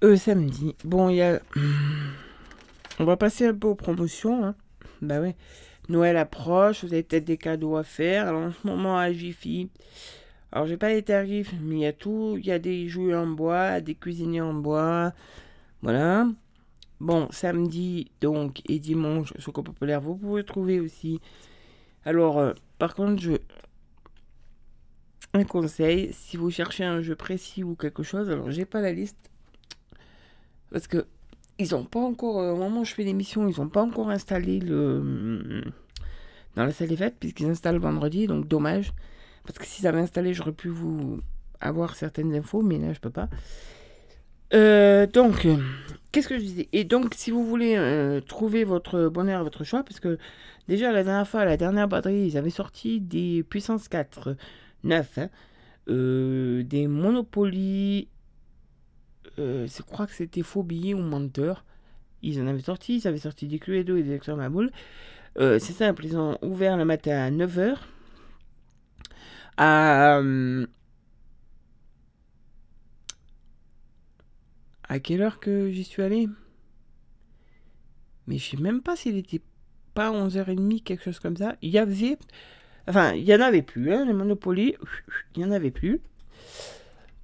Euh, samedi. Bon, il y a... On va passer un peu aux promotions. Hein. Bah ouais. Noël approche, vous avez peut-être des cadeaux à faire. Alors en ce moment à Jiffy, alors j'ai pas les tarifs, mais il y a tout. Il y a des jouets en bois, des cuisiniers en bois. Voilà. Bon, samedi donc et dimanche, Secours Populaire, vous pouvez trouver aussi. Alors, euh, par contre, je. Un conseil, si vous cherchez un jeu précis ou quelque chose, alors j'ai pas la liste. Parce que ils ont pas encore, euh, au moment où je fais l'émission, ils ont pas encore installé le. dans la salle des fêtes, puisqu'ils installent vendredi, donc dommage. Parce que s'ils avaient installé, j'aurais pu vous avoir certaines infos, mais là, je peux pas. Euh, donc, euh, qu'est-ce que je disais? Et donc, si vous voulez euh, trouver votre bonheur, votre choix, parce que déjà la dernière fois, la dernière batterie, ils avaient sorti des puissances 4, 9, hein, euh, des Monopoly, euh, je crois que c'était Phobie ou Menteur. Ils en avaient sorti, ils avaient sorti des Cluedo et des Lecteurs Maboule. Euh, c'est simple, ils ont ouvert le matin à 9h. À, euh, à quelle heure que j'y suis allé Mais je sais même pas s'il était pas 11h30, quelque chose comme ça. Il y avait. Enfin, il y en avait plus, hein, les Monopoly, il y en avait plus.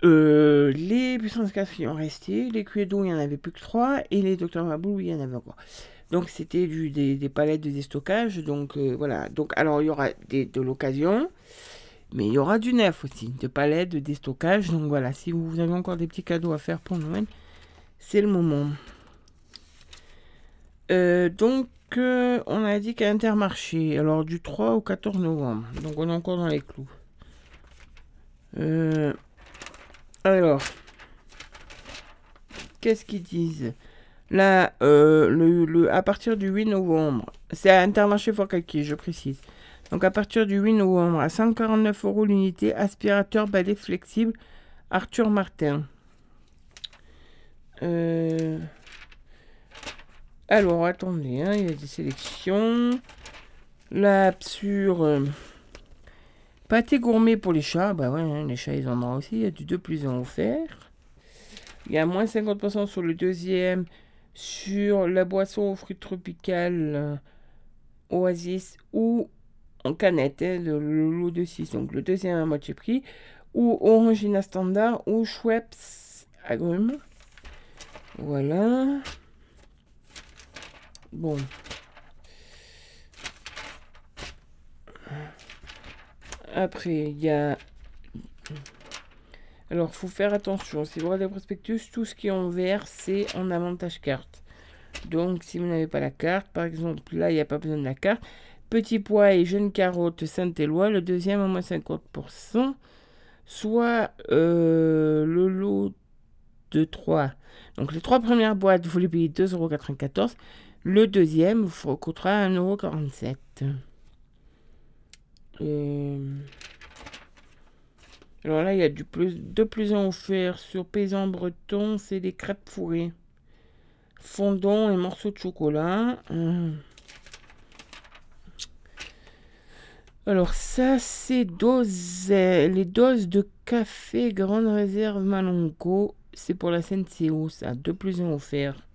Euh, les puissances 4 y ont resté, les Cluedo, il y en avait plus que 3, et les Dr Maboul, il y en avait encore. Donc c'était des, palettes de déstockage, donc euh, voilà. Donc alors il y aura de l'occasion, mais il y aura du neuf aussi, de palettes de déstockage. Donc voilà, si vous avez encore des petits cadeaux à faire pour Noël, c'est le moment. Euh, donc on a dit qu'à Intermarché, alors du 3 au 14 novembre, donc on est encore dans les clous. Euh, alors, qu'est-ce qu'ils disent? Là, euh, le, le- à partir du 8 novembre, c'est à Intermarché Fort Calquier, je précise. Donc à partir du 8 novembre, à 149 euros l'unité, aspirateur balai flexible Arthur Martin. Euh, Alors, attendez, hein, il y a des sélections. Là, sur euh, pâté gourmet pour les chats, bah ouais, hein, les chats ils en ont aussi. Il y a du 2 plus 1 offert. Il y a moins 50% sur le deuxième, sur la boisson aux fruits tropicales euh, Oasis ou en canette, hein, le, de 6. Donc le deuxième à moitié prix, ou Orangina standard ou Schweppes agrumes. Voilà. Bon. Après, il y a. Alors, faut faire attention. Si vous regardez le prospectus, tout ce qui est en vert, c'est en avantage carte. Donc, si vous n'avez pas la carte, par exemple, là, il n'y a pas besoin de la carte. Petit pois et jeunes carottes Saint-Éloi, le deuxième à moins 50%. Soit euh, le lot de 3. Donc, les trois premières boîtes, vous les payez 2,94€. Le deuxième vous coûtera 1,47€. Euh, Alors là, il y a du plus, de plus en offert sur paysan breton, c'est des crêpes fourrées. Fondant et morceaux de chocolat. Hum. Alors ça, c'est euh, les doses de café Grande Réserve Malonco. C'est pour la CNCO, ça. 2 plus 1 offert.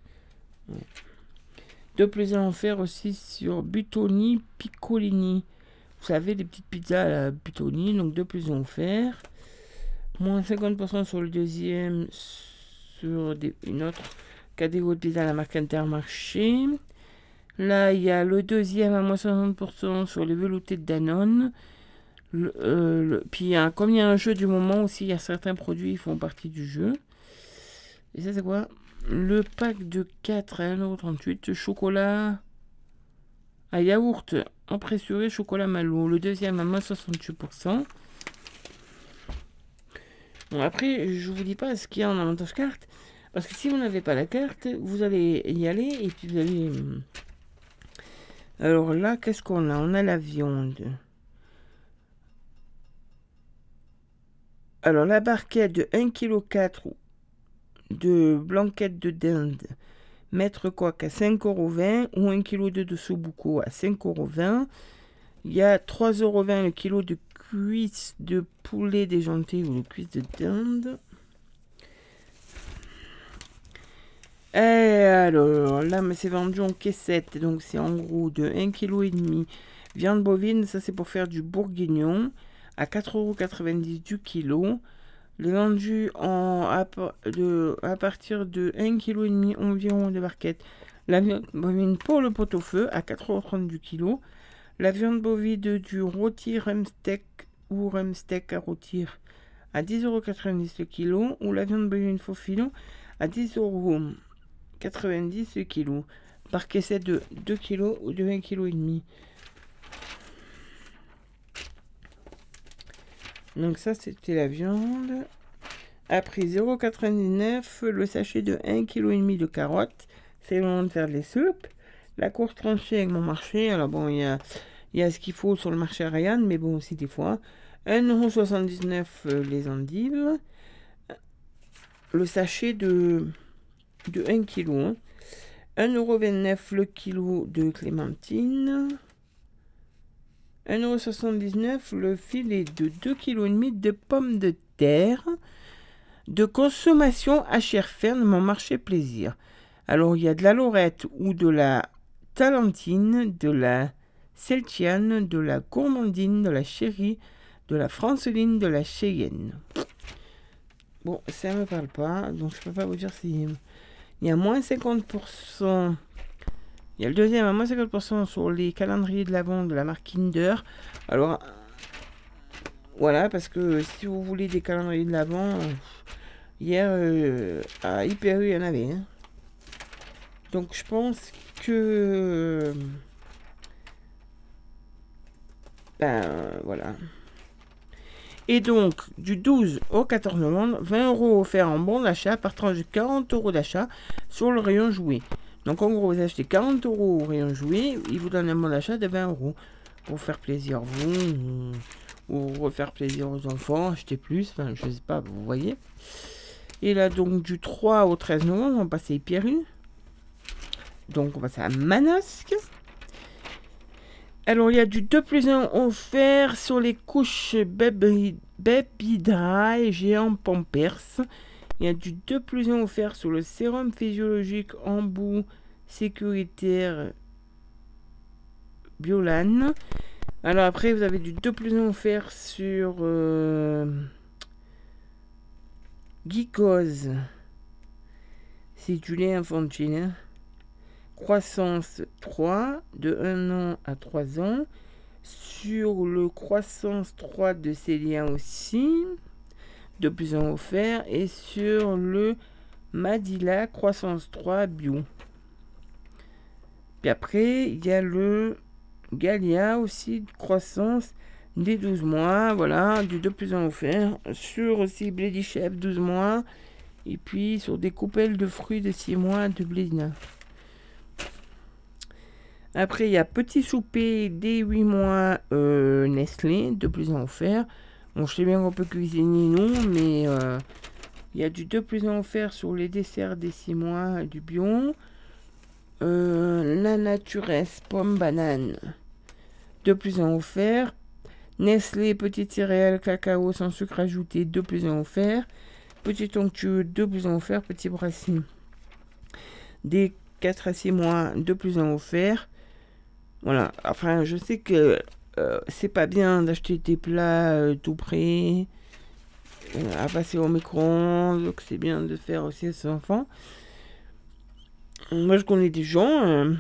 2 plus 1 offert aussi sur Butoni Piccolini. Vous savez, les petites pizzas à Butoni, donc 2 plus 1 offert. Moins 50% sur le deuxième, sur des- une autre Cadéo de à la marque Intermarché. Là, il y a le deuxième à moins 60% sur les veloutés de Danone. Euh, puis, comme il y a un jeu du moment aussi, il y a certains produits qui font partie du jeu. Et ça, c'est quoi? Le pack de 4 à 1,38€, chocolat à yaourt empressuré, chocolat malo. Le deuxième à moins 68%. Bon, après, je vous dis pas ce qu'il y a en avantage carte. Parce que si vous n'avez pas la carte, vous allez y aller et puis vous allez. hum. Alors là, qu'est-ce qu'on a? On a la viande. Alors la barquette de 1,4 kg de blanquette de dinde, maître coq à 5,20€ ou 1 kg de sobuco à 5,20€. Il y a 3,20€ le kilo de cuisses de poulet déjanté ou de cuisses de dinde. Et alors, là, mais c'est vendu en caissette, donc c'est en gros de 1,5 kg. Viande bovine, ça c'est pour faire du bourguignon, à 4,90€ du kilo. Les vendus en, à, de, partir de 1,5 kg environ de barquette. La viande bovine pour le pot-au-feu, à 4,30€ du kilo. La viande bovine du rôti rumsteak ou rumsteak à rôtir à 10,90€ le kilo. Ou la viande bovine faux filon à 10,90€ le kilo. Par caissette de 2 kg ou de 1,5 kg. Donc ça c'était la viande. Après 0,99 le sachet de 1,5 kg de carottes. C'est le moment de faire les soupes. La course tranchée avec mon marché. Alors bon, il y a, y a ce qu'il faut sur le marché Ariane, mais bon aussi des fois. 1,79€ euh, les endives. Le sachet de, de 1 kg. hein. 1,29€ le kilo de clémentine. 1,79€ le filet de 2,5 kg de pommes de terre. De consommation à chair ferme, mon marché plaisir. Alors, il y a de la lorette ou de la talentine, de la celtiane, de la gourmandine, de la chérie, de la franceline, de la cheyenne. Bon, ça me parle pas, donc je peux pas vous dire si... Il y a moins 50%... Il y a le deuxième à moins 50% sur les calendriers de l'avant de la marque Kinder. Alors, voilà, parce que si vous voulez des calendriers de l'avant, hier euh, à Hyper il y en avait. hein. Donc je pense que... Ben voilà. Et donc, du 12 au 14 novembre, 20 euros offerts en bon d'achat par tranche de 40 euros d'achat sur le rayon jouet. Donc en gros, vous achetez 40 euros au rayon jouet, il vous donne un bon d'achat de 20 euros pour faire plaisir à vous ou, refaire plaisir aux enfants, acheter plus, enfin je sais pas, vous voyez. Et là donc du 3 au 13 novembre, on va passer Pierru. Donc on passe à Manosque. Alors il y a du 2 plus 1 offert sur les couches Baby, Baby Dry géant Pampers. Il y a du 2 plus 1 offert sur le sérum physiologique embout sécuritaire Biolan. Alors après, vous avez du 2 plus 1 offert sur euh. C'est du lait infantile. hein. Croissance 3 de 1 an à 3 ans. Sur le croissance 3 de Célia aussi de plus en offert et sur le Madila Croissance 3 Bio. Puis après, il y a le Galia aussi, croissance des 12 mois, voilà, du de plus en offert. Sur aussi Bledy Chef 12 mois. Et puis sur des coupelles de fruits de 6 mois de Blédina. Après, il y a Petit Souper des 8 mois euh, Nestlé, de plus en offert. Bon, je sais bien qu'on peut cuisiner, non, mais euh, il y a du 2 plus 1 offert sur les desserts des 6 mois du Bion. Euh, la Naturesse, pomme banane, 2 plus 1 offert. Nestlé, petite céréale, cacao sans sucre ajouté, 2 plus 1 offert. Petit onctueux, 2 plus 1 offert. Petit brassis, des 4 à 6 mois, 2 plus 1 offert. Voilà, enfin, je sais que euh, c'est pas bien d'acheter des plats euh, tout prêts euh, à passer au micro-ondes, que c'est bien de faire aussi à ses enfants. moi je connais des gens.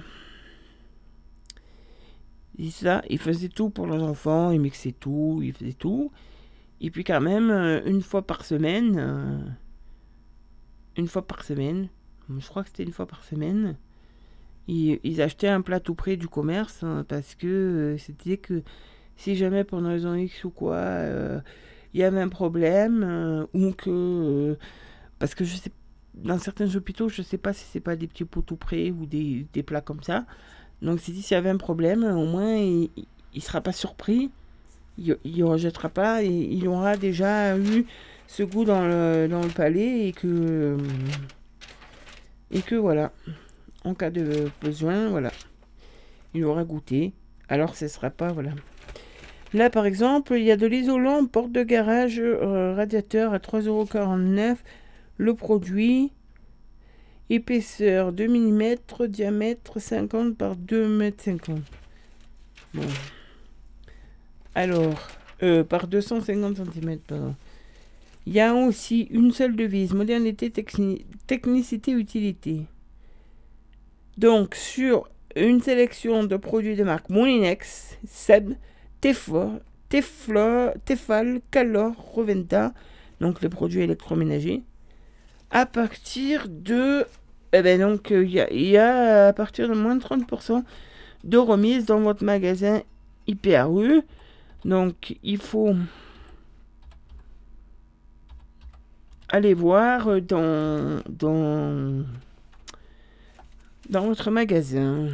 ils, ça, ils faisaient tout pour leurs enfants, ils mixaient tout, ils faisaient tout. Et puis quand même, une fois par semaine, une fois par semaine, je crois que c'était une fois par semaine, ils, achetaient un plat tout près du commerce hein, parce que euh, c'était que si jamais pour une raison X ou quoi, euh, il y avait un problème euh, ou que... parce que je sais dans certains hôpitaux, je sais pas si c'est pas des petits pots tout près ou des, des plats comme ça. Donc c'est dit s'il y avait un problème, au moins il, il sera pas surpris, il, il rejettera pas et il aura déjà eu ce goût dans le, dans le palais et que et que voilà, en cas de besoin, voilà, il aura goûté. Alors ce sera pas voilà. Là par exemple, il y a de l'isolant porte de garage euh, radiateur à 3,49€. Le produit, épaisseur 2 mm, diamètre 50 par 2 m 50. Bon. Alors, euh, par 250 cm, pardon. Il y a aussi une seule devise, modernité, techni- technicité, utilité. Donc, sur une sélection de produits de marque Molinex, Seb, Teflor, Tefal, Calor, Roventa, donc les produits électroménagers, à partir de. Eh ben donc, il y, a- a à partir de moins de 30% de remise dans votre magasin IPRU. Donc, il faut aller voir dans, dans votre magasin.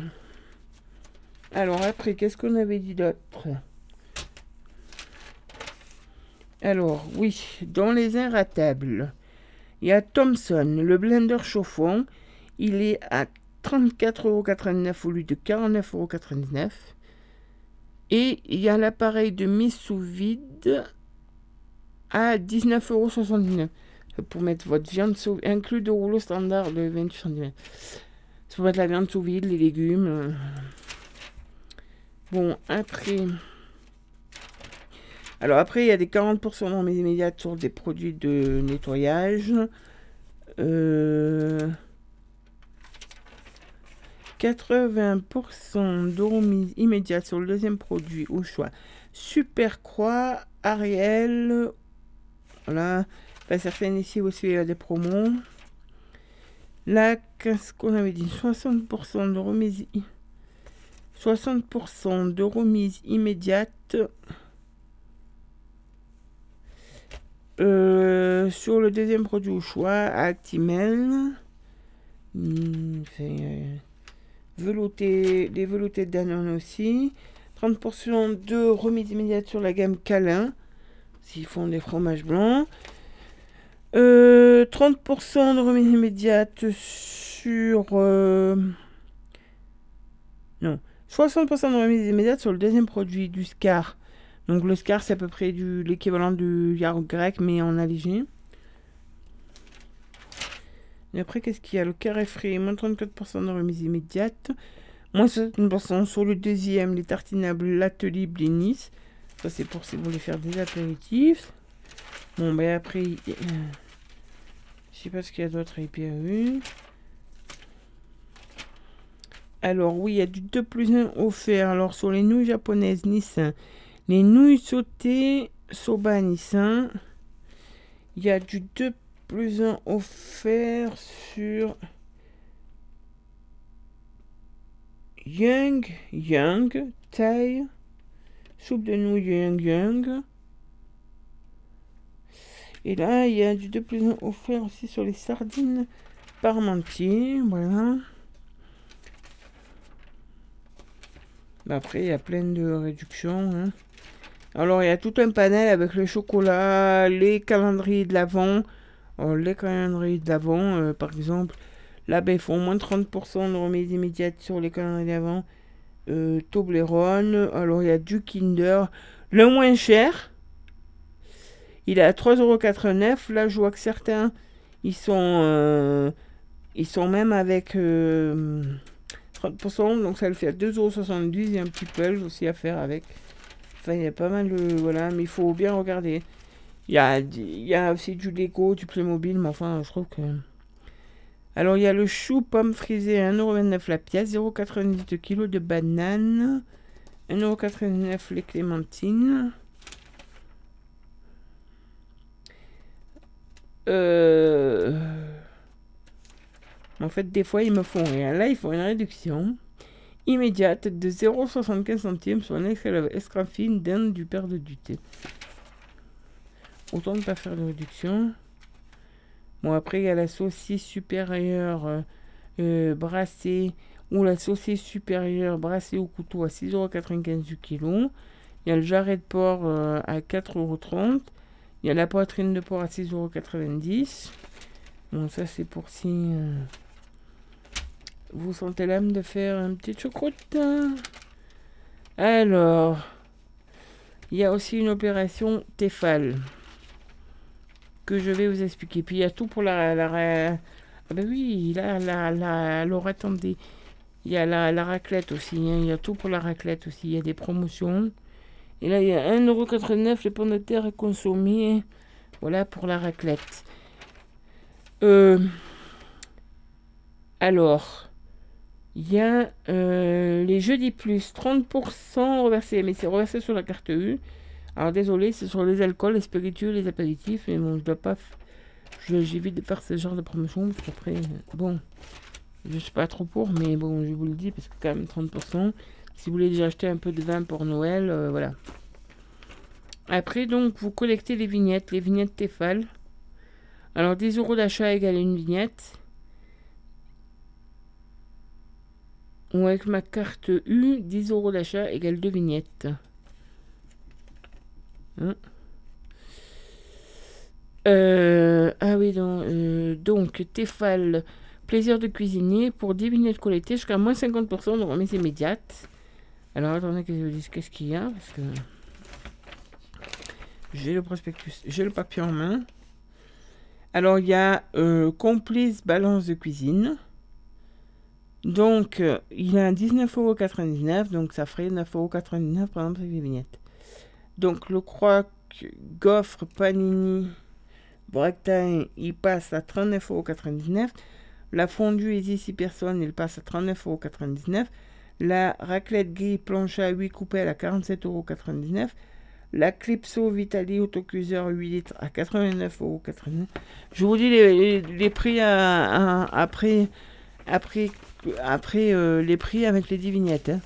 Alors, après, qu'est-ce qu'on avait dit d'autre? Alors, oui, dans les inratables. Il y a Thomson, le blender chauffant. Il est à 34,89€ au lieu de 49,99€. Et il y a l'appareil de mise sous vide à 19,79€. Pour mettre votre viande sous inclus de rouleau standard de 28 cm. C'est pour mettre la viande sous vide, les légumes. euh. Bon, après. Alors après, il y a des 40% dans mes immédiates sur des produits de nettoyage. Euh, 80% de remise immédiate sur le deuxième produit au choix. Super Croix, Ariel. Voilà. Pas certaines ici aussi il y a des promos. Là, qu'est-ce qu'on avait dit 60% de remise. i- 60% de remise immédiate. Euh, sur le deuxième produit au choix, Actimel. Euh, velouté, des veloutés Danone aussi. 30% de remise immédiate sur la gamme Câlin. S'ils font des fromages blancs. Euh, 30% de remise immédiate sur... euh, Non. 60% de remise immédiate sur le deuxième produit du Scar. Donc le Scar, c'est à peu près l'équivalent du yaourt grec, mais en allégé. Et après, qu'est-ce qu'il y a? Le carré frais, moins 34% de remise immédiate. Moins 60% sur le deuxième, les tartinables l'atelier Nice. Ça, c'est pour si vous voulez faire des apéritifs. Bon, ben après, euh, sais pas ce qu'il y a d'autre à IPAU. Alors, oui, il y a du 2 plus 1 offert. Alors, sur les nouilles japonaises Nissan, les nouilles sautées Soba Nissan, il y a du 2 plus 1 offert sur Young, Young, taille, soupe de nouilles Young Young. Et là, il y a du 2 plus 1 offert aussi sur les sardines parmentier. Voilà. Bah, Après, il y a plein de réductions. hein. Alors, il y a tout un panel avec le chocolat, les calendriers de l'Avent. Alors, les calendriers de l'Avent, euh, par exemple, là, ils font moins de 30% de remise immédiate sur les calendriers d'Avent. Euh, Toblerone. Alors, il y a du Kinder. Le moins cher, il est à 3,89€. Là, je vois que certains, ils sont, euh, ils sont même avec euh, 30%. Donc, ça le fait à 2,70€. Il y a un petit peu aussi à faire avec. Enfin, il y a pas mal de. Voilà, mais il faut bien regarder. Il y a, il y a aussi du Lego, du Playmobil, mais enfin, je trouve que. Alors, il y a le chou pomme frisé à 1,29€ la pièce, 0,90 kg de bananes, 1,89€ les clémentines. Euh... En fait, des fois, ils me font rien. Là, ils font une réduction immédiate de 0,75 centimes sur une escrafine d'Inde du père de Duté. Autant ne pas faire de réduction. Bon, après, il y a la saucisse supérieure euh, euh, brassée ou la saucisse supérieure brassée au couteau à 6,95€ du kilo. Il y a le jarret de porc euh, à 4,30€. Il y a la poitrine de porc à 6,90€. Bon, ça, c'est pour si vous sentez l'âme de faire un petit choucroute. Alors, il y a aussi une opération Tefal que je vais vous expliquer. Puis il y a tout pour la. la, ah ben oui, là, la, la. Il y a la, la raclette aussi. Hein. Il y a tout pour la raclette aussi. Il y a des promotions. Et là, il y a 1,89€ les pommes de terre à consommer. Voilà pour la raclette. Euh, alors, il y a euh, les jeudis plus 30% reversés, mais c'est reversé sur la carte U. Alors désolé, c'est sur les alcools, les spiritueux, les apéritifs, mais bon, je dois pas. J'évite de faire ce genre de promotion, parce qu'après, bon, je suis pas trop pour, mais bon, je vous le dis, parce que quand même 30%. Si vous voulez déjà acheter un peu de vin pour Noël, euh, voilà. Après, donc, vous collectez les vignettes, les vignettes Tefal. Alors, 10 euros d'achat égale une vignette. Ou avec ma carte U, 10 euros d'achat égale deux vignettes. Hein euh, ah oui, donc, euh, donc Tefal, plaisir de cuisiner pour 10 vignettes collectées jusqu'à moins 50% de remise immédiate. Alors attendez que je vous dise qu'est-ce qu'il y a parce que j'ai le prospectus, j'ai le papier en main. Alors il y a euh, complice balance de cuisine. Donc il y a 19,99€, donc ça ferait 9,99€ par exemple avec les vignettes. Donc le croque, gaufre, panini, bretagne, il passe à 39,99€. La fondue Easy 6 personnes, il passe à 39,99€. La raclette gris planche à 8 coupelles à 47,99€. La Clipso Vitali autocuiseur 8 litres à 89,99€. Je vous dis les, prix après, après, après euh, les prix avec les 10 vignettes. Hein.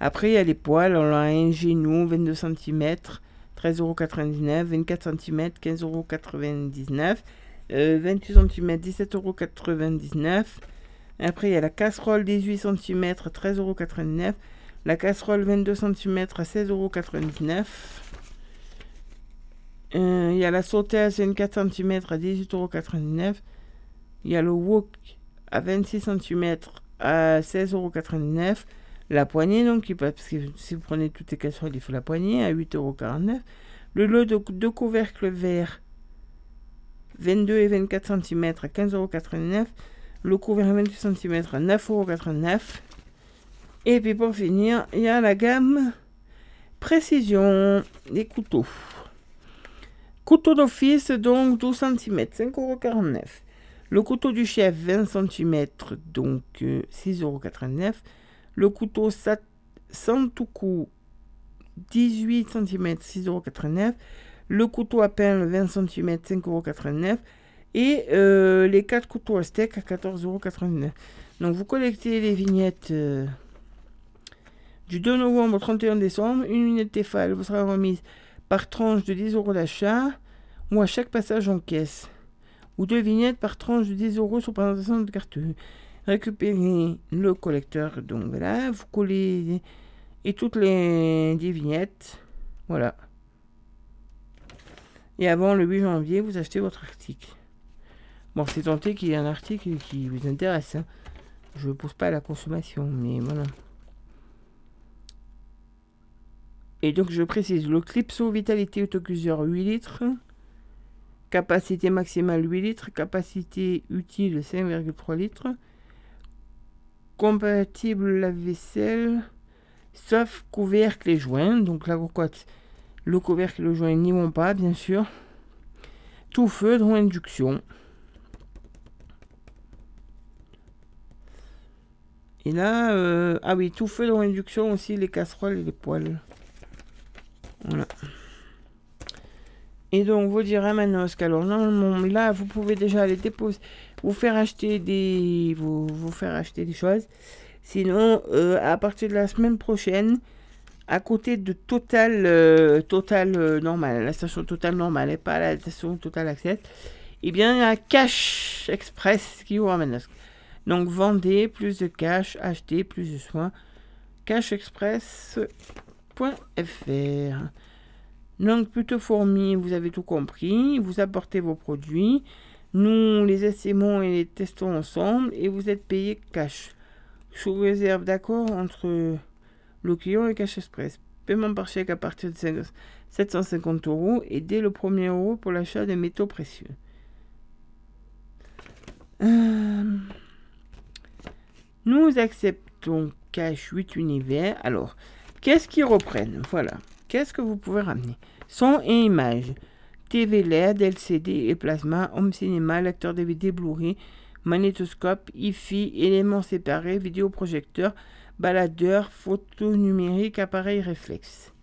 Après, il y a les poils. On a un genou, 22 cm, 13,99€, 24 cm, 15,99€, 28 cm, 17,99€. Après, il y a la casserole 18 cm, 13,99€. La casserole 22 cm à 16,99€. Euh, il y a la sauteuse 24 cm à 18,99€. Il y a le wok à 26 cm à 16,99€. La poignée, donc, parce que si vous prenez toutes les casseroles, il faut la poignée à 8,49€. Le lot de deux couvercles verts, 22 et 24 cm à 15,89€. Le couvercle 28 cm à 9,89€. Et puis pour finir, il y a la gamme précision des couteaux. Couteau d'office, donc 12 cm, 5,49€. Le couteau du chef, 20 cm, donc 6,89€. Euh, le couteau Santoku 18 cm 6,89€. Le couteau à pain 20 cm 5,89€. Et euh, les 4 couteaux à steak à 14,89€. Donc vous collectez les vignettes euh, du 2 novembre au 31 décembre. Une vignette Tefal vous sera remise par tranche de 10 euros d'achat ou à chaque passage en caisse. Ou deux vignettes par tranche de 10 euros sur présentation de carte récupérez le collecteur. Donc voilà, vous collez et toutes les vignettes. Voilà. Et avant le 8 janvier, vous achetez votre article. Bon, c'est tenté qu'il y ait un article qui vous intéresse. Hein. Je ne pose pas à la consommation, mais voilà. Et donc je précise, le Clipso Vitalité Autocuiseur 8 litres. Capacité maximale 8 litres. Capacité utile 5,3 litres compatible lave-vaisselle, sauf couvercle et joint. Donc la cocotte, le couvercle et le joint n'y vont pas, bien sûr. Tout feu dans induction. Et là, euh, ah oui, tout feu dans l'induction aussi, les casseroles et les poêles. Voilà. Et donc, vous direz Manosque, alors normalement, là, vous pouvez déjà aller déposer, vous faire acheter des, vous, vous faire acheter des choses. Sinon, euh, à partir de la semaine prochaine, à côté de Total, euh, Total normal, la station Total normale et pas la station Total Access, eh bien, il y a Cash Express qui vous ramène. Donc, vendez plus de cash, achetez plus de soins. Cashexpress.fr. Donc, plutôt fourmi, vous avez tout compris. Vous apportez vos produits. Nous les estimons et les testons ensemble et vous êtes payé cash. Sous réserve d'accord entre le client et Cash Express. Paiement par chèque à partir de 750 euros et dès le premier euro pour l'achat de métaux précieux. Euh, Nous acceptons Cash 8 univers. Alors, qu'est-ce qu'ils reprennent? Voilà. Qu'est-ce que vous pouvez ramener? Son et images. TV LED, LCD et plasma, home cinéma, lecteur DVD, Blu-ray, magnétoscope, IFI, éléments séparés, vidéoprojecteur, baladeur, photo numérique, appareil réflexe.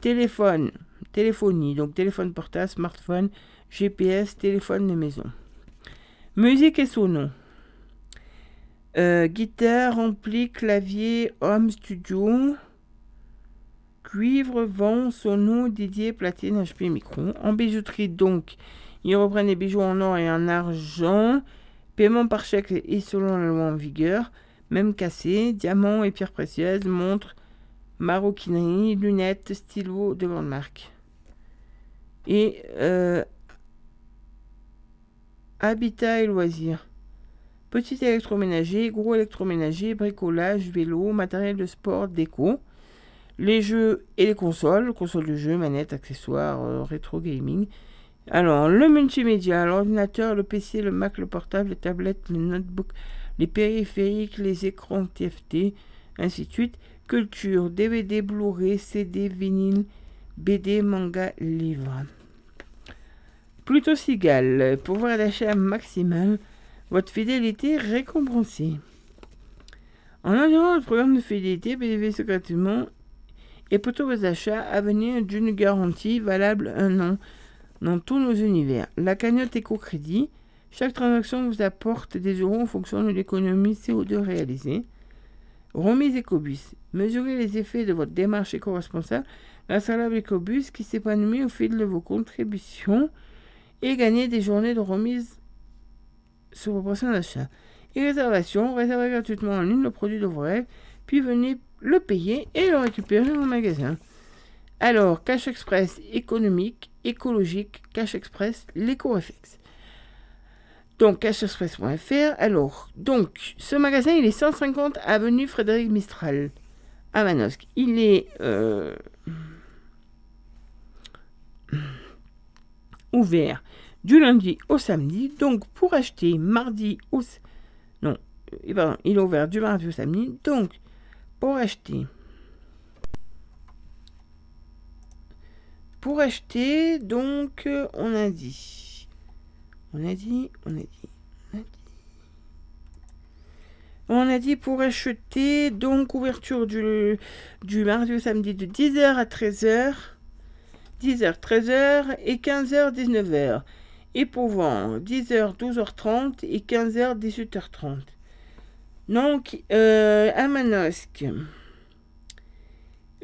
Téléphone, téléphonie, donc téléphone portable, smartphone, GPS, téléphone de maison. Musique et sonos. Euh, guitare, ampli, clavier, home studio. Cuivre, vent, sono, Didier, platine, HP, micro. En bijouterie, donc, ils reprennent les bijoux en or et en argent. Paiement par chèque et selon la loi en vigueur. Même cassé, diamants et pierres précieuses, montres, maroquinerie, lunettes, stylos de grande marque. Et euh, habitat et loisirs. Petit électroménager, gros électroménager, bricolage, vélo, matériel de sport, déco. Les jeux et les consoles, consoles de jeux, manettes, accessoires, euh, rétro gaming. Alors, le multimédia, l'ordinateur, le PC, le Mac, le portable, les tablettes, les notebooks, les périphériques, les écrans TFT, ainsi de suite. Culture, DVD, Blu-ray, CD, vinyle, BD, manga, livre. Plutôt Sigal, pouvoir d'achat maximal, votre fidélité récompensée. En adhérant le programme de fidélité, bénéficiez gratuitement et pour tous vos achats à venir d'une garantie valable un an dans tous nos univers. La cagnotte éco-crédit, chaque transaction vous apporte des euros en fonction de l'économie CO2 réalisée. Remise Ecobus. Mesurez les effets de votre démarche éco-responsable l'arbre Ecobus qui s'épanouit au fil de vos contributions et gagnez des journées de remise vos prochains achats. Et réservation, réservez gratuitement en ligne le produit de vos rêves, puis venez le payer et le récupérer en magasin. Alors, Cash Express économique, écologique, Cash Express, l'éco-réflexe. Donc, cashexpress.fr. Alors, donc, ce magasin, il est 150 avenue Frédéric Mistral, à Manosque. Il est euh, ouvert du lundi au samedi. Donc, pour acheter mardi au... Non, euh, pardon, il est ouvert du mardi au samedi. Donc, pour acheter... Pour acheter, donc, euh, on a dit... On a dit, on a dit, on a dit. On a dit pour acheter, donc, ouverture du, du mardi au samedi de 10h à 13h. 10h, 13h et 15h, 19h. Et pour vendre, 10h, 12h30 et 15h, 18h30. Donc, euh, à Manosque.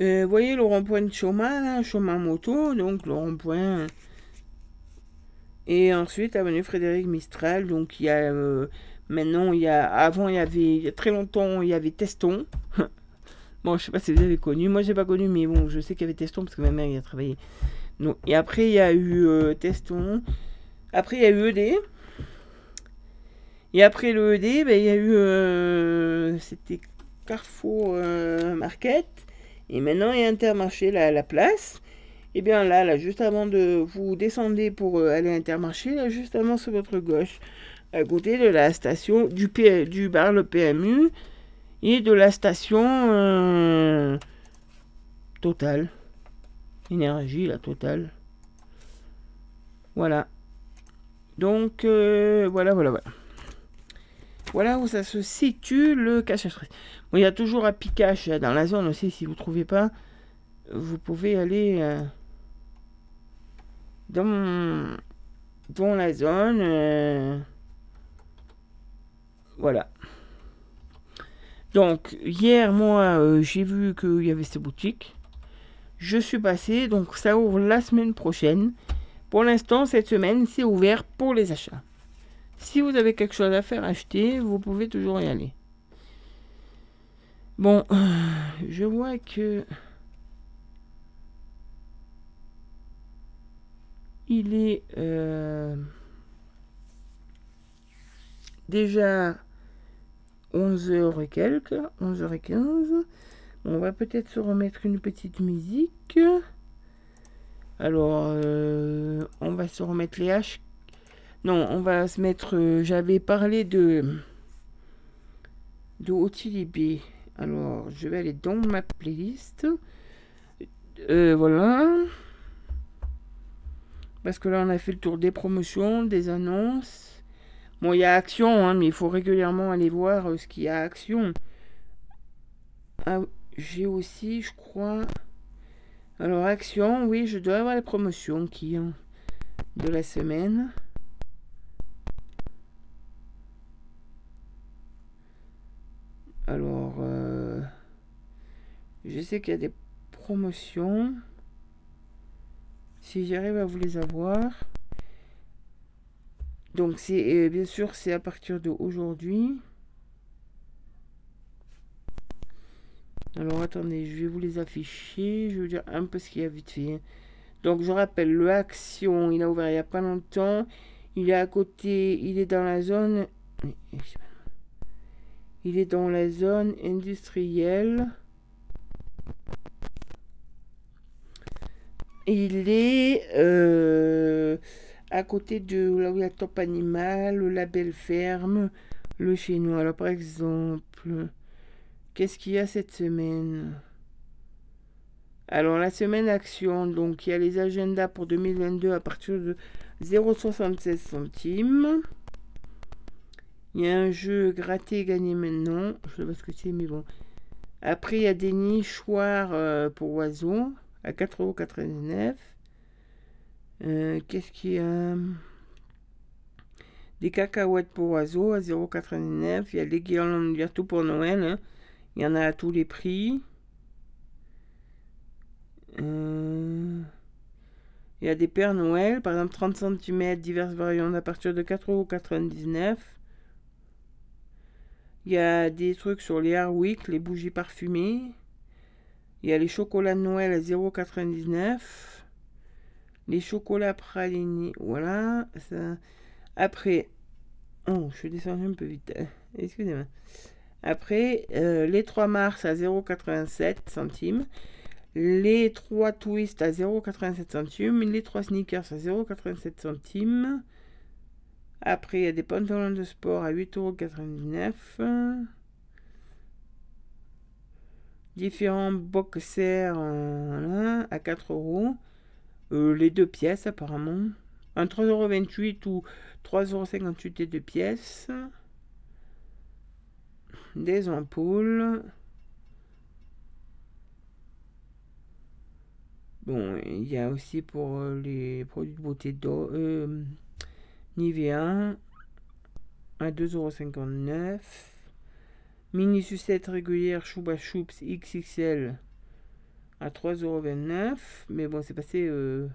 Euh, vous voyez le rond-point de là, chemin moto, donc le rond-point. Et ensuite, avenue Frédéric Mistral, donc il y a. euh, maintenant, il y a. Avant, il y avait. Il y a très longtemps, il y avait Teston. bon, je sais pas si vous avez connu. Moi, j'ai pas connu, mais bon, je sais qu'il y avait Teston parce que ma mère y a travaillé. Donc, et après, il y a eu euh, Teston. Après, il y a eu ED. Et après le ED, ben, il y a eu. euh, C'était Carrefour euh, Market. Et maintenant, il y a Intermarché, là, à la place. Et bien là, là, juste avant de vous descendez pour euh, aller à Intermarché, là, juste avant sur votre gauche, à côté de la station du, du bar le PMU et de la station Total. Énergie, la Total. Voilà. Donc, euh, voilà, voilà, voilà. Voilà où ça se situe le cache à stress. Bon, il y a toujours un picache dans la zone aussi. Si vous trouvez pas, vous pouvez aller euh, dans, la zone. euh, voilà. Donc, hier, moi, j'ai vu qu'il y avait ces boutiques. Je suis passé, donc ça ouvre la semaine prochaine. Pour l'instant, cette semaine, c'est ouvert pour les achats. Si vous avez quelque chose à faire acheter, vous pouvez toujours y aller. Bon, je vois que il est euh, déjà 11h et quelques, 11h15. On va peut-être se remettre une petite musique. Alors, euh, on va se remettre les H. Non, on va se mettre. euh, J'avais parlé de. de Ottilie B. Alors, je vais aller dans ma playlist. Euh, voilà. Parce que là, on a fait le tour des promotions, des annonces. Bon, il y a Action, hein, mais il faut régulièrement aller voir ce qu'il y a Action. Ah, j'ai aussi, je crois. Alors, Action, oui, je dois avoir les promotions qui ont de la semaine. Alors, euh, je sais qu'il y a des promotions. Si j'arrive à vous les avoir. Donc, c'est euh, bien sûr, c'est à partir d'aujourd'hui. Alors, attendez, je vais vous les afficher. Je vais vous dire un peu ce qu'il y a vite fait. Donc, je rappelle, le Action, il a ouvert il n'y a pas longtemps. Il est à côté, il est dans la zone. Il est dans la zone industrielle. Il est euh, à côté de là où il y a Top Animal, le Label Ferme, le chez nous. Alors, par exemple, qu'est-ce qu'il y a cette semaine? Alors, la semaine action, donc il y a les agendas pour 2022 à partir de 0,76 centimes. Il y a un jeu gratter gagner maintenant. Je sais pas ce que c'est, mais bon. Après, il y a des nichoirs euh, pour oiseaux à 4,99€. Euh, Qu'est-ce qu'il y a? Des cacahuètes pour oiseaux à 0,89€. Il y a des guirlandes bientôt pour Noël. hein. Il y en a à tous les prix. Euh, Il y a des Pères Noël, par exemple 30 cm, diverses variantes à partir de 4,99€. Il y a des trucs sur les Harwick, les bougies parfumées. Il y a les chocolats de Noël à 0,99. Les chocolats pralinés, voilà. Après, oh, je suis descendu un peu vite. Excusez-moi. Après, euh, les 3 mars à 0,87 centimes. Les 3 twists à 0,87 centimes. Les 3 sneakers à 0,87 centimes. Après, il y a des pantalons de sport à 8,99€. Différents boxers à 4 euros. Euh, les deux pièces apparemment. Un 3,28€ ou 3,58€ et deux pièces. Des ampoules. Bon, il y a aussi pour euh, les produits de beauté d'eau. Euh, Nivea à 2,59€. Mini sucette régulière Chouba Choups XXL à 3,29€. Mais bon, c'est passé. euh,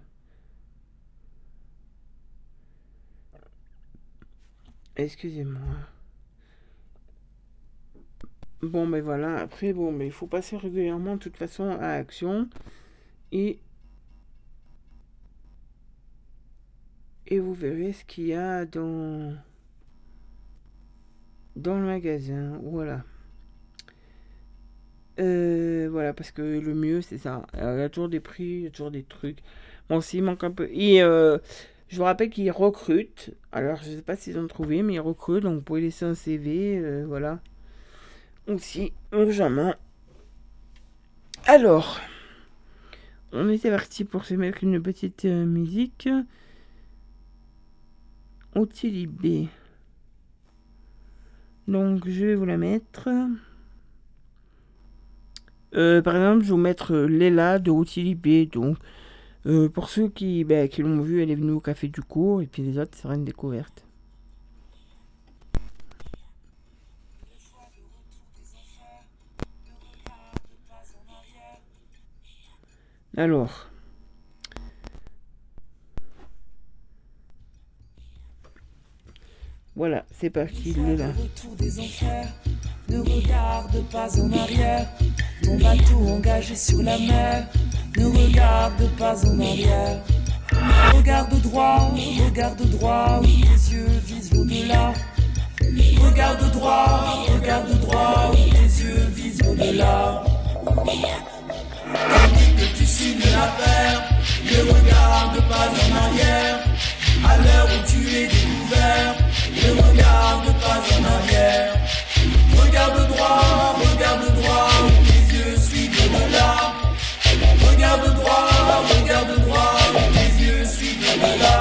Excusez-moi. Bon, ben voilà. Après, bon, mais il faut passer régulièrement, de toute façon, à Action. Et. Et vous verrez ce qu'il y a dans. Dans le magasin. Voilà. Euh, voilà, parce que le mieux, c'est ça. Il y a toujours des prix, il y a toujours des trucs. Bon, s'il manque un peu. Et euh, je vous rappelle qu'ils recrutent. Alors, je sais pas s'ils ont trouvé, mais ils recrutent. Donc, vous pouvez laisser un CV. euh, voilà. Aussi, urgemment. Alors, on était parti pour se mettre une petite euh, musique. Ottilie B. Donc je vais vous la mettre. Euh, par exemple, je vais vous mettre Léla de Outilibé. Donc euh, pour ceux qui, ben, qui l'ont vu, elle est venue au café du cours. Et puis les autres, sera une découverte. Alors. Voilà, c'est parti, il est là. des ne regarde pas en arrière. Mon bateau engagé sur la mer, ne regarde pas en arrière. Regarde droit, regarde droit, où tes yeux visent l'au-delà. Regarde droit, regarde droit, où tes yeux visent l'au-delà. Signes la paire, ne regarde pas en arrière. À l'heure où tu es découvert, ne regarde pas en arrière. Regarde droit, regarde droit, où tes yeux suivent au-delà. Regarde droit, regarde droit, où tes yeux suivent au-delà.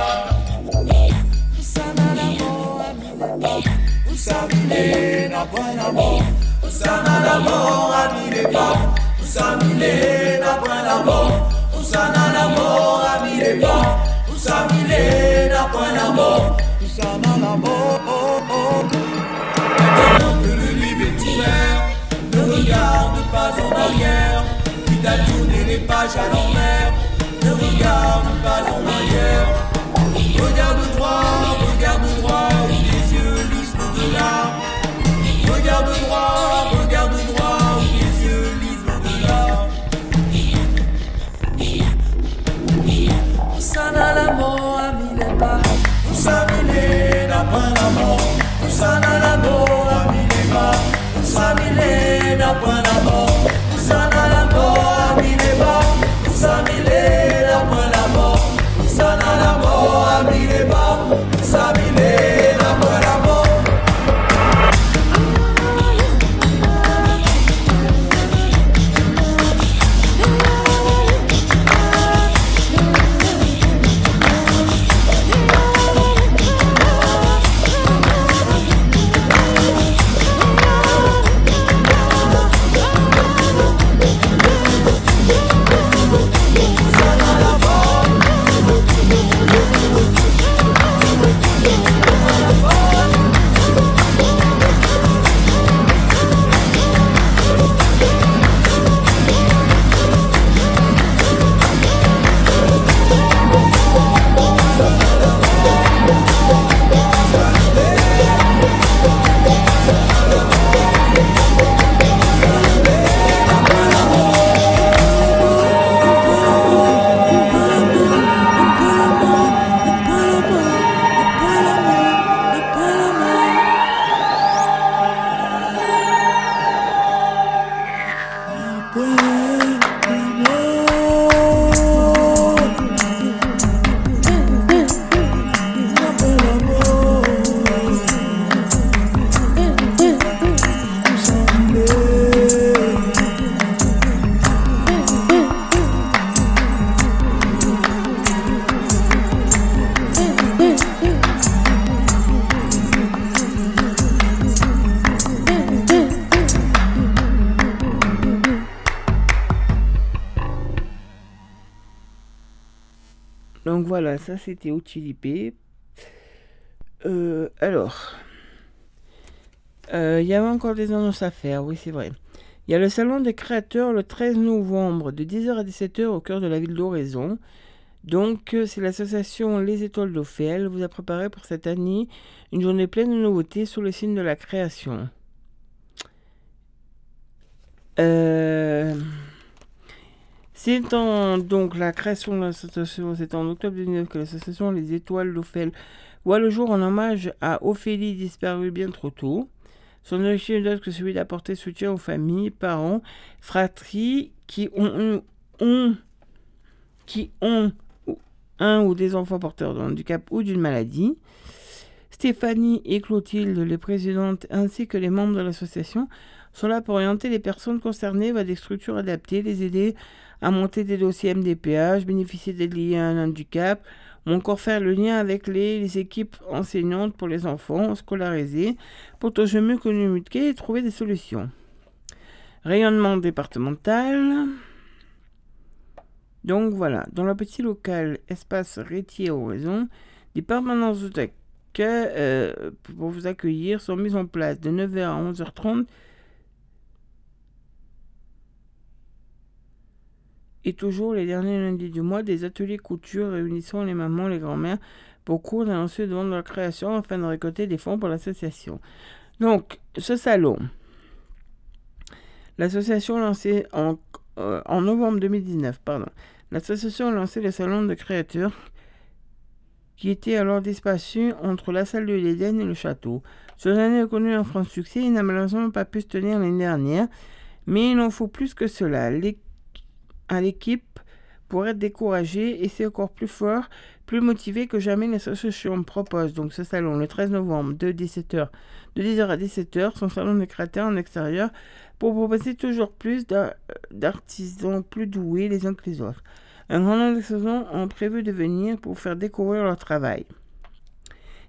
Usamile na bwana mo Usana l'amor, amile mo Usana na que le Ne regarde pas en arrière tourner les pages à l'envers Ne regarde pas en arrière Usana la mort c'était au. Euh, alors, euh, il y avait encore des annonces à faire, oui c'est vrai. Il y a le salon des créateurs le 13 novembre de 10h à 17h au cœur de la ville d'Oraison. Donc euh, c'est l'association Les Étoiles d'Ophel vous a préparé pour cette année une journée pleine de nouveautés sous le signe de la création. Euh, c'est en donc la création de l'association, c'est en octobre 2009 que l'association Les Étoiles d'Ophel voit le jour en hommage à Ophélie disparue bien trop tôt. Son objectif n'est que celui d'apporter soutien aux familles, parents, fratries qui ont, ont- qui ont un ou des enfants porteurs de handicap ou d'une maladie. Stéphanie et Clotilde, les présidentes, ainsi que les membres de l'association, sont là pour orienter les personnes concernées vers des structures adaptées, les aider à monter des dossiers MDPH, bénéficier d'aides liées à un handicap, ou encore faire le lien avec les, les équipes enseignantes pour les enfants scolarisés, pour toujours mieux communiquer et trouver des solutions. Rayonnement départemental. Donc voilà, dans le petit local espace Rétier Horizon, des permanences d'accueil euh, pour vous accueillir sont mises en place de 9h à 11h30 et toujours les derniers lundis du mois, des ateliers couture réunissant les mamans, les grands-mères pour cours d'annoncer devant leur création afin de récolter des fonds pour l'association. Donc, ce salon, l'association lancée en, euh, en novembre 2019, pardon, l'association a lancé le salon de créateurs qui était alors disparu entre la salle de l'Éden et le château. Ce dernier a connu un franc succès et n'a malheureusement pas pu se tenir l'année dernière, mais il en faut plus que cela. À l'équipe pour être découragée et c'est encore plus fort, plus motivé que jamais l'association propose donc ce salon le 13 novembre de 17h, de 10h à 17h, son salon de créateurs en extérieur pour proposer toujours plus d'artisans plus doués les uns que les autres. Un grand nombre d'exposants ont prévu de venir pour faire découvrir leur travail.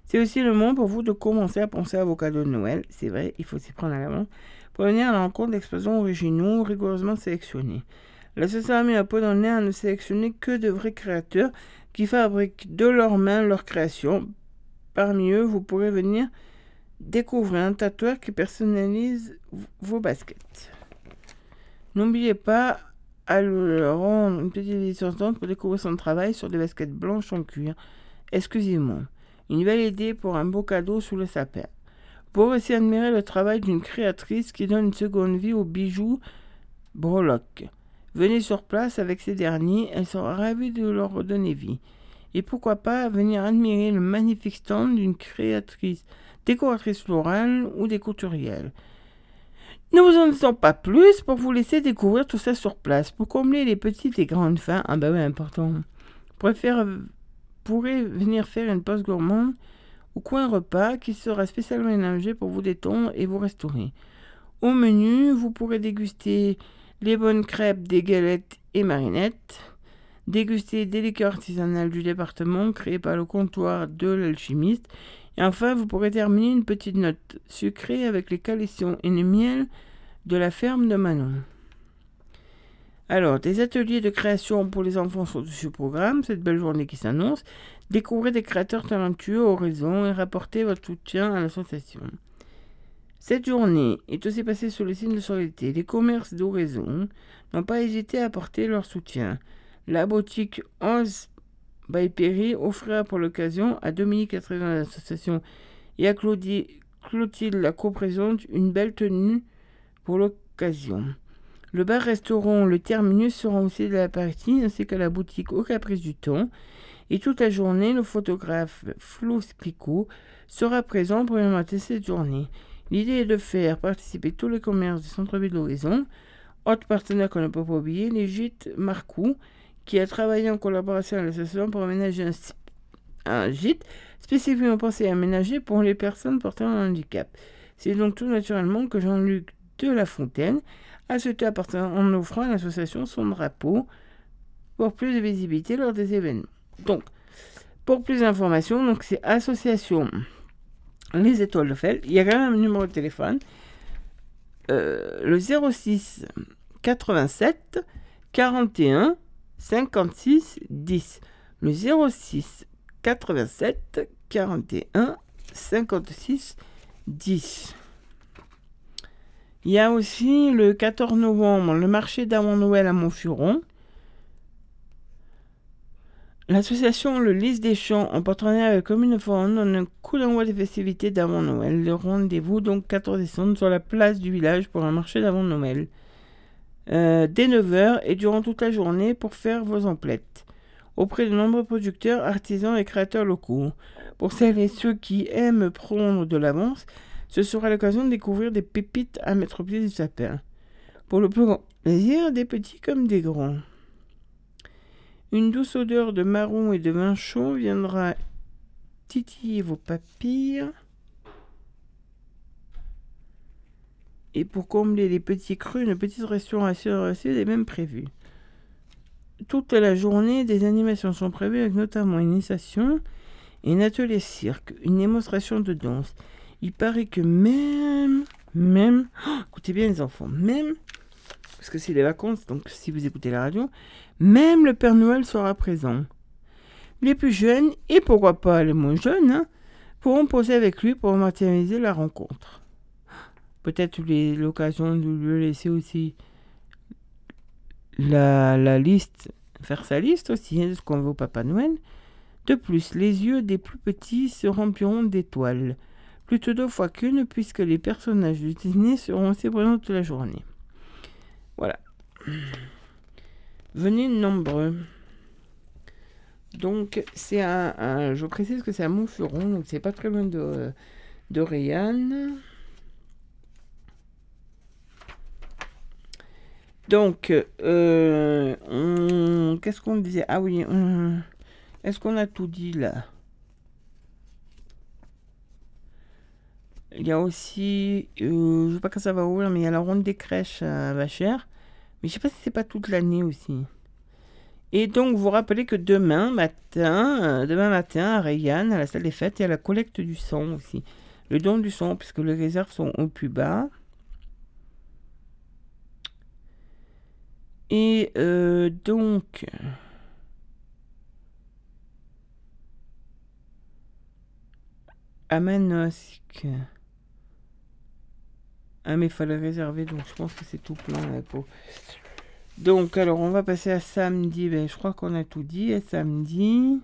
C'est aussi le moment pour vous de commencer à penser à vos cadeaux de Noël. C'est vrai, il faut s'y prendre à l'avance. Pour venir à la rencontre d'exposants originaux rigoureusement sélectionnés. L'association a mis dans le nez à ne sélectionner que de vrais créateurs qui fabriquent de leurs mains leurs créations. Parmi eux, vous pourrez venir découvrir un tatoueur qui personnalise vos baskets. N'oubliez pas à leur rendre une petite édition pour découvrir son travail sur des baskets blanches en cuir. Excusez-moi. Une belle idée pour un beau cadeau sous le sapin. Pour aussi admirer le travail d'une créatrice qui donne une seconde vie aux bijoux breloques. Venez sur place avec ces derniers, elle sera ravie de leur redonner vie. Et pourquoi pas venir admirer le magnifique stand d'une créatrice, décoratrice florale ou des couturières. Ne vous en disons pas plus pour vous laisser découvrir tout ça sur place. Pour combler les petites et grandes fins, ah bah oui, important. Préfère, pourrez venir faire une pause gourmande ou coin repas qui sera spécialement énergé pour vous détendre et vous restaurer. Au menu, vous pourrez déguster les bonnes crêpes, des galettes et marinettes, déguster des liqueurs artisanales du département créées par le comptoir de l'alchimiste et enfin, vous pourrez terminer une petite note sucrée avec les calitions et le miel de la ferme de Manon. Alors, des ateliers de création pour les enfants sont ce programme, cette belle journée qui s'annonce. Découvrez des créateurs talentueux au réseau et rapportez votre soutien à l'association. Cette journée est aussi passée sous le signe de solidité. Les commerces d'Horizon n'ont pas hésité à apporter leur soutien. La boutique 11 by Perry offrira pour l'occasion à Dominique Catherine de l'association et à Clotilde la co-présente une belle tenue pour l'occasion. Le bar-restaurant Le Terminus sera aussi de la partie, ainsi que la boutique Au Caprice du Temps. Et toute la journée, le photographe Flo Spicot sera présent pour animer cette journée. L'idée est de faire participer tous les commerces du centre-ville d'Horizon. Autre partenaire qu'on ne peut pas oublier, gîtes Marcou, qui a travaillé en collaboration avec l'association pour aménager un, gîte spécifiquement pensé à aménager pour les personnes portant un handicap. C'est donc tout naturellement que Jean-Luc de La Fontaine a souhaité apporter en offrant à l'association son drapeau pour plus de visibilité lors des événements. Donc, pour plus d'informations, donc c'est association Les Étoiles de Fel. Il y a quand même un numéro de téléphone. Euh, le 06 87 41 56 10. Le 06 87 41 56 10. Il y a aussi le 14 novembre le marché d'avant Noël à Montfuron. L'association Le Lys des Champs, en partenariat avec Commune Forum, donne un coup d'envoi des festivités d'avant Noël. Le rendez-vous, donc 14 décembre, sur la place du village pour un marché d'avant Noël. Euh, dès 9h et durant toute la journée pour faire vos emplettes auprès de nombreux producteurs, artisans et créateurs locaux. Pour celles et ceux qui aiment prendre de l'avance, ce sera l'occasion de découvrir des pépites à mettre au pied du sapin. Pour le plus grand plaisir, des petits comme des grands. Une douce odeur de marron et de vin chaud viendra titiller vos papilles. Et pour combler les petits crus, une petite restauration est même prévue. toute la journée, des animations sont prévues avec notamment une initiation et un atelier cirque, une démonstration de danse. Il paraît que même, même, oh, écoutez bien les enfants, même, parce que c'est les vacances, donc si vous écoutez la radio, même le Père Noël sera présent. Les plus jeunes, et pourquoi pas les moins jeunes, hein, pourront poser avec lui pour matérialiser la rencontre. Peut-être l'occasion de lui laisser aussi la, la, liste, faire sa liste aussi hein, de ce qu'on veut au Papa Noël. De plus, les yeux des plus petits se rempliront d'étoiles, plutôt deux fois qu'une, puisque les personnages du Disney seront aussi présents toute la journée. Voilà. Venez nombreux. Donc, c'est un, Je précise que c'est à Montferrand, donc c'est pas très loin de, de Donc, euh, qu'est-ce qu'on disait? Ah oui, est-ce qu'on a tout dit là? Il y a aussi, euh, je sais pas quand ça va ouvrir, mais il y a la ronde des crèches à Vachère. Mais je sais pas si c'est pas toute l'année aussi. Et donc, vous rappelez que demain matin, euh, demain matin, à Rayanne, à la salle des fêtes, il y a la collecte du son aussi. Le don du son, puisque les réserves sont au plus bas. Et euh, donc... À. Ah mais il fallait réserver, donc je pense que c'est tout plein là pour... Donc alors on va passer à samedi. Ben, je crois qu'on a tout dit. Samedi.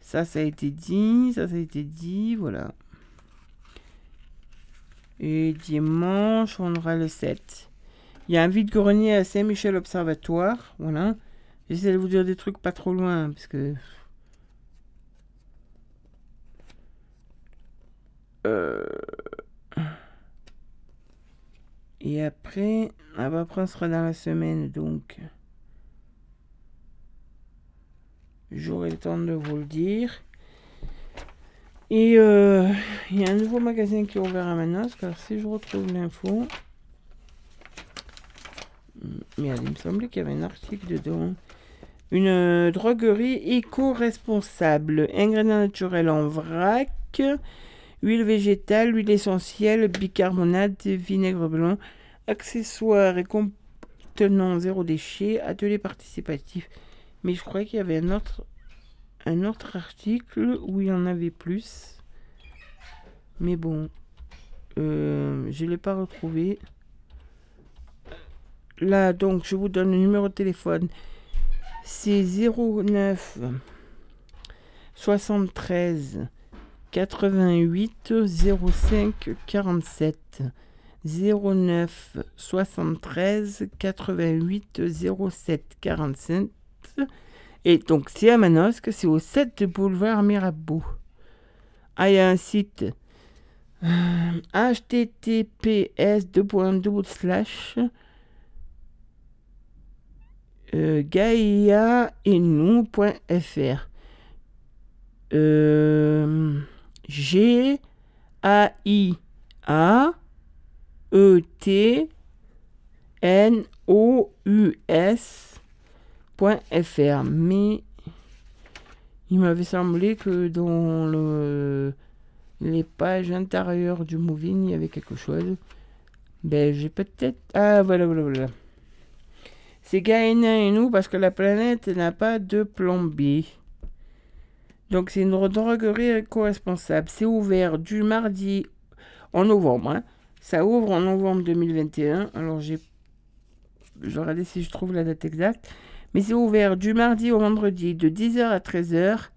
Ça, ça a été dit. Ça, ça a été dit. Voilà. Et dimanche, on aura le 7. Il y a un vide-grenier à Saint-Michel Observatoire. Voilà. J'essaie de vous dire des trucs pas trop loin. Parce que. Euh... Et après, après on sera dans la semaine, donc j'aurai le temps de vous le dire. Et euh, il y a un nouveau magasin qui est ouvert à Manosque. car si je retrouve l'info, merde, il me semblait qu'il y avait un article dedans. Une euh, droguerie éco-responsable, ingrédients naturels en vrac, huile végétale, huile essentielle, bicarbonate, vinaigre blanc, accessoires et contenant zéro déchet, atelier participatif. Mais je crois qu'il y avait un autre, un autre article où il y en avait plus. Mais bon, euh, je ne l'ai pas retrouvé. Là, donc, je vous donne le numéro de téléphone. C'est 09 73 88 05 47 09 73 88 07 47 et donc c'est à Manosque, c'est au 7 boulevard Mirabeau. Ah, il y a un site euh, https slash euh, G A I A E T N O U S mais il m'avait semblé que dans le, les pages intérieures du Moving il y avait quelque chose. Ben j'ai peut-être ah voilà voilà voilà. C'est Gaïna et nous parce que la planète n'a pas de plombée donc c'est une droguerie éco-responsable. C'est ouvert du mardi en novembre. Hein. Ça ouvre en novembre 2021. Alors j'ai... Je si je trouve la date exacte. Mais c'est ouvert du mardi au vendredi de 10h à 13h.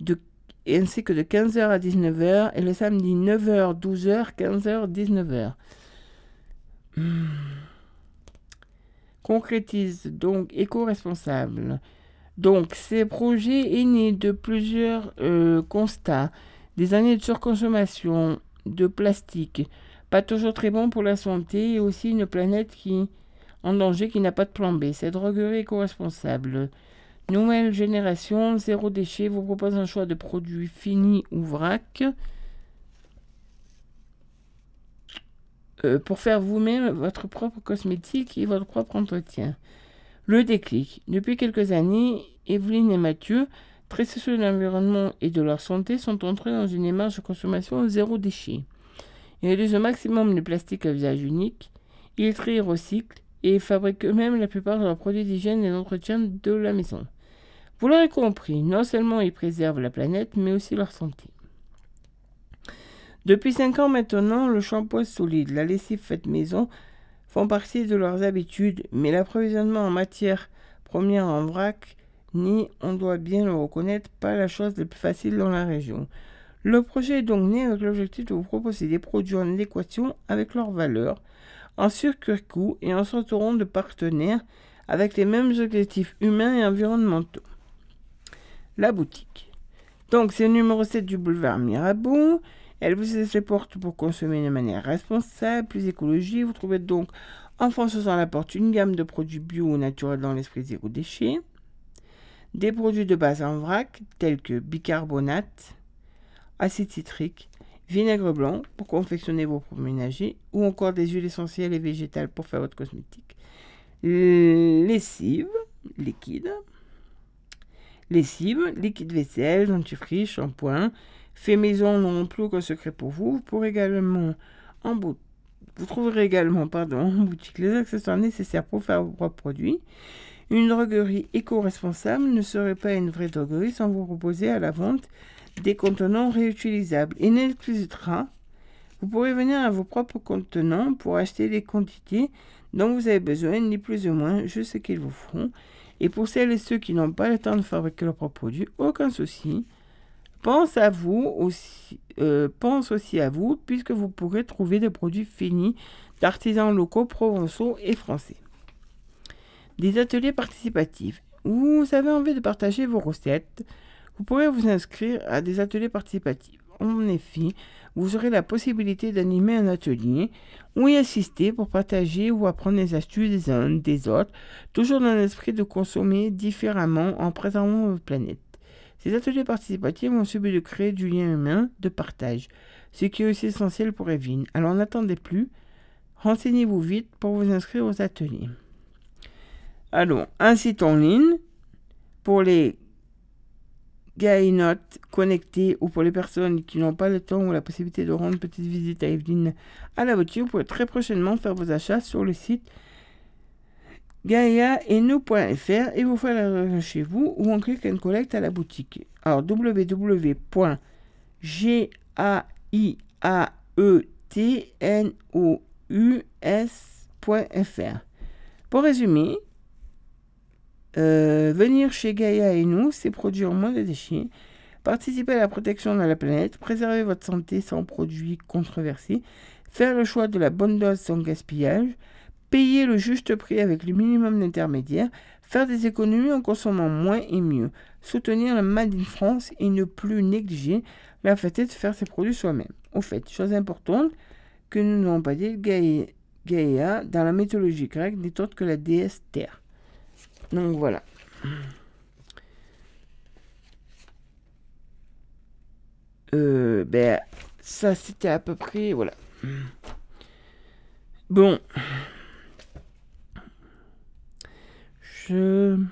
De... Ainsi que de 15h à 19h. Et le samedi 9h, 12h, 15h, 19h. Concrétise donc éco-responsable. Donc, ces projets est né de plusieurs euh, constats, des années de surconsommation de plastique, pas toujours très bon pour la santé, et aussi une planète en danger qui n'a pas de plan B. Cette droguerie éco-responsable. Nouvelle génération, zéro déchet, vous propose un choix de produits finis ou vrac. euh, pour faire vous-même votre propre cosmétique et votre propre entretien. Le déclic. Depuis quelques années, Evelyne et Mathieu, très soucieux de l'environnement et de leur santé, sont entrés dans une démarche de consommation zéro déchet. Ils réduisent au maximum le plastique à visage unique, ils trient et recyclent, et fabriquent eux-mêmes la plupart de leurs produits d'hygiène et d'entretien de la maison. Vous l'aurez compris, non seulement ils préservent la planète, mais aussi leur santé. Depuis 5 ans maintenant, le shampoing solide, la lessive faite maison font partie de leurs habitudes, mais l'approvisionnement en matière première en vrac ni, on doit bien le reconnaître, pas la chose la plus facile dans la région. Le projet est donc né avec l'objectif de vous proposer des produits en adéquation avec leurs valeurs, en surcoût et en s'entourant de partenaires avec les mêmes objectifs humains et environnementaux. La boutique. Donc, c'est le numéro 7 du boulevard Mirabeau. Elle vous laisse les portes pour consommer de manière responsable, plus écologique. Vous trouvez donc en franchissant la porte une gamme de produits bio ou naturels dans l'esprit zéro déchet. Des produits de base en vrac tels que bicarbonate, acide citrique, vinaigre blanc pour confectionner vos produits ménagers ou encore des huiles essentielles et végétales pour faire votre cosmétique. Lessive liquide. Lessive, liquide vaisselle, dentifrice, shampoing, fait maison non plus aucun secret pour vous. Vous également en Vous trouverez également pardon, en boutique les accessoires nécessaires pour faire vos propres produits. Une droguerie éco-responsable ne serait pas une vraie droguerie sans vous proposer à la vente des contenants réutilisables. Et n'exclusera, vous pourrez venir à vos propres contenants pour acheter les quantités dont vous avez besoin, ni plus ou moins, je sais qu'ils vous feront. Et pour celles et ceux qui n'ont pas le temps de fabriquer leurs propres produits, aucun souci. Euh, pense aussi à vous, puisque vous pourrez trouver des produits finis d'artisans locaux provençaux et français. Des ateliers participatifs. Vous avez envie de partager vos recettes, vous pourrez vous inscrire à des ateliers participatifs. En effet, vous aurez la possibilité d'animer un atelier ou y assister pour partager ou apprendre les astuces des uns des autres, toujours dans l'esprit de consommer différemment en préservant votre planète. Ces ateliers participatifs ont subi de créer du lien humain, de partage, ce qui est aussi essentiel pour Evelyne. Alors n'attendez plus, renseignez-vous vite pour vous inscrire aux ateliers. Alors, un site en ligne pour les gaïnotes connectés ou pour les personnes qui n'ont pas le temps ou la possibilité de rendre une petite visite à Evelyne à la voiture, vous pouvez très prochainement faire vos achats sur le site gaia-et-nous.fr et vous faire la chez vous ou en click and collect à la boutique. Alors www.gaetnous.fr. Pour résumer, euh, venir chez Gaia et nous, c'est produire moins de déchets, participer à la protection de la planète, préserver votre santé sans produits controversés, faire le choix de la bonne dose sans gaspillage, payer le juste prix avec le minimum d'intermédiaires, faire des économies en consommant moins et mieux, soutenir le Made in France et ne plus négliger la fête de faire ses produits soi-même. Au fait, chose importante que nous n'avons pas dit, Gaïa, dans la mythologie grecque, n'est autre que la déesse Terre. Donc voilà. Euh, ben, ça c'était à peu près, voilà. Bon. On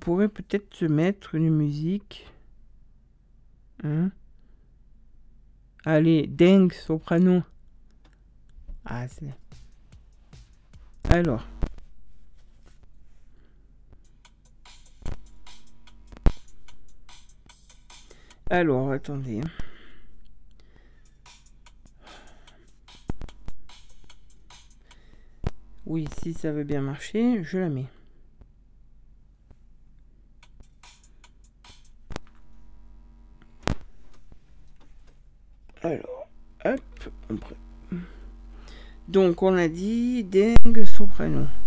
pourrait peut-être se mettre une musique. Hein Allez, dingue, soprano. Ah, c'est... Alors. Alors, attendez. Hein. Oui, si ça veut bien marcher, je la mets. Alors, hop, Donc on a dit dingue soprano. reconnais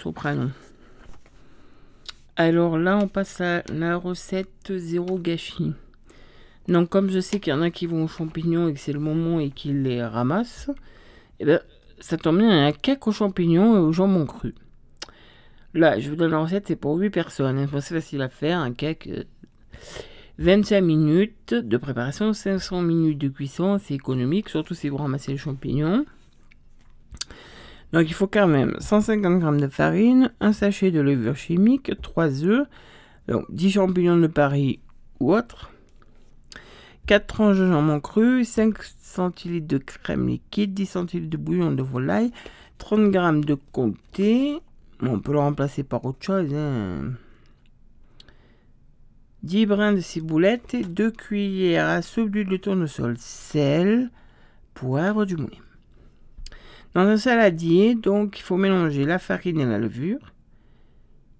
soprano. Alors là, on passe à la recette zéro gâchis. Donc, comme je sais qu'il y en a qui vont aux champignons et que c'est le moment et qu'ils les ramassent, eh ben, ça tombe bien, il y a un cake aux champignons et au jambon cru. Là, je vous donne la recette, c'est pour 8 personnes. hein. C'est facile à faire, un cake. euh, 25 minutes de préparation, 500 minutes de cuisson, c'est économique, surtout si vous ramassez les champignons. Donc il faut quand même 150 g de farine, un sachet de levure chimique, 3 œufs, donc 10 champignons de Paris ou autre, 4 tranches de jambon cru, 5 centilitres de crème liquide, 10 centilitres de bouillon de volaille, 30 g de comté, on peut le remplacer par autre chose. hein. 10 brins de ciboulette, 2 cuillères à soupe d'huile de tournesol, sel, poivre du moulin. Dans un saladier, donc, il faut mélanger la farine et la levure.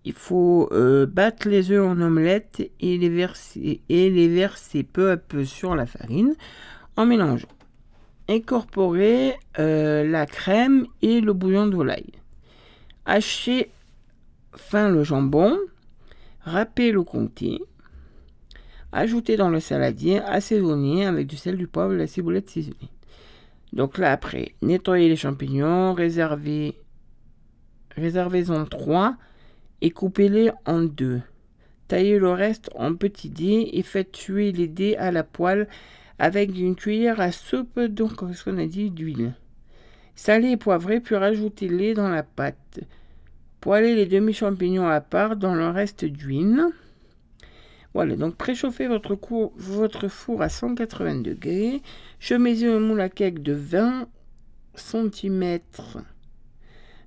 Il faut euh, battre les œufs en omelette et les, verser, et les verser peu à peu sur la farine en mélangeant. Incorporer euh, la crème et le bouillon de. Hacher fin le jambon. Râper le comté. Ajouter dans le saladier, assaisonner avec du sel, du poivre et la ciboulette ciselée. Donc là, après, nettoyer les champignons, réserver, réservez-en trois et coupez-les en deux. Taillez le reste en petits dés et faites tuer les dés à la poêle avec une cuillère à soupe, donc, ce qu'on a dit, d'huile. Salez et poivrez, puis rajoutez-les dans la pâte. Poêlez les demi-champignons à part dans le reste d'huile. Voilà, donc préchauffez votre, votre four à 180 degrés. Chemisez un moule à cake de 20 cm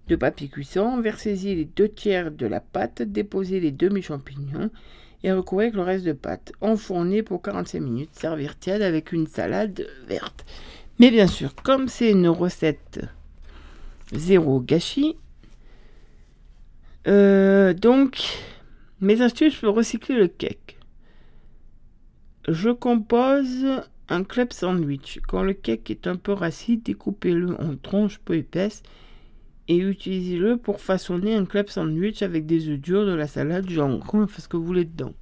de papier cuisson. Versez-y les deux tiers de la pâte. Déposez les demi-champignons et recouvrez avec le reste de pâte. Enfournez pour 45 minutes. Servir tiède avec une salade verte. Mais bien sûr, comme c'est une recette zéro gâchis, euh, donc mes astuces pour recycler le cake. Je compose un club sandwich. Quand le cake est un peu rassis, découpez-le en tranches peu épaisses et utilisez-le pour façonner un club sandwich avec des œufs durs, de la salade, du jambon, faites ce que vous voulez dedans.